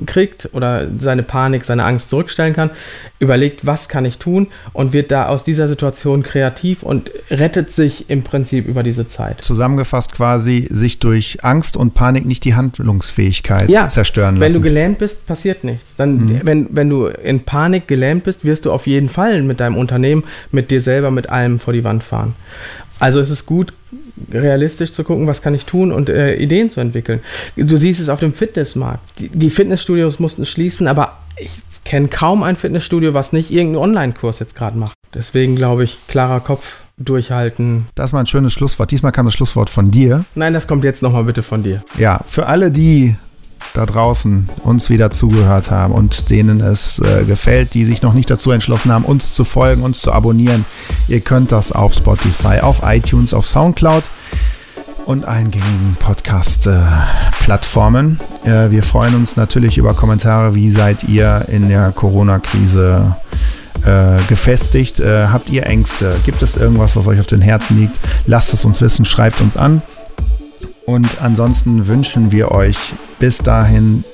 kriegt oder seine Panik, seine Angst zurückstellen kann, überlegt, was kann ich tun und wird da aus dieser Situation kreativ und rettet sich im Prinzip über diese Zeit. Zusammengefasst quasi, sich durch Angst und Panik nicht die Handlungsfähigkeit Ja, zerstören Wenn du lassen. gelähmt bist, passiert nichts. Dann, wenn, wenn du in Panik gelähmt bist, wirst du auf jeden Fall mit deinem Unternehmen, mit dir selber, mit allem vor die Wand fahren. Also es ist gut, realistisch zu gucken, was kann ich tun und äh, Ideen zu entwickeln. Du siehst es auf dem Fitnessmarkt. Die, die Fitnessstudios mussten schließen, aber ich kenne kaum ein Fitnessstudio, was nicht irgendeinen Online-Kurs jetzt gerade macht. Deswegen glaube ich, klarer Kopf, durchhalten. Das war ein schönes Schlusswort. Diesmal kam das Schlusswort von dir. Nein, das kommt jetzt nochmal bitte von dir. Ja, für alle, die da draußen uns wieder zugehört haben und denen es äh, gefällt, die sich noch nicht dazu entschlossen haben, uns zu folgen, uns zu abonnieren. Ihr könnt das auf Spotify, auf iTunes, auf Soundcloud und allen gängigen Podcast-Plattformen. Äh, wir freuen uns natürlich über Kommentare. Wie seid ihr in der Corona-Krise äh, gefestigt? Äh, habt ihr Ängste? Gibt es irgendwas, was euch auf den Herzen liegt? Lasst es uns wissen, schreibt uns an. Und ansonsten wünschen wir euch bis dahin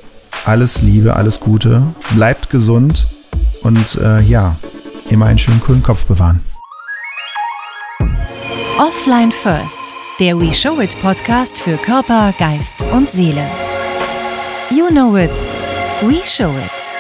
alles Liebe, alles Gute. Bleibt gesund und äh, ja, immer einen schönen coolen Kopf bewahren. Offline First, der We Show It Podcast für Körper, Geist und Seele. You know it, we show it.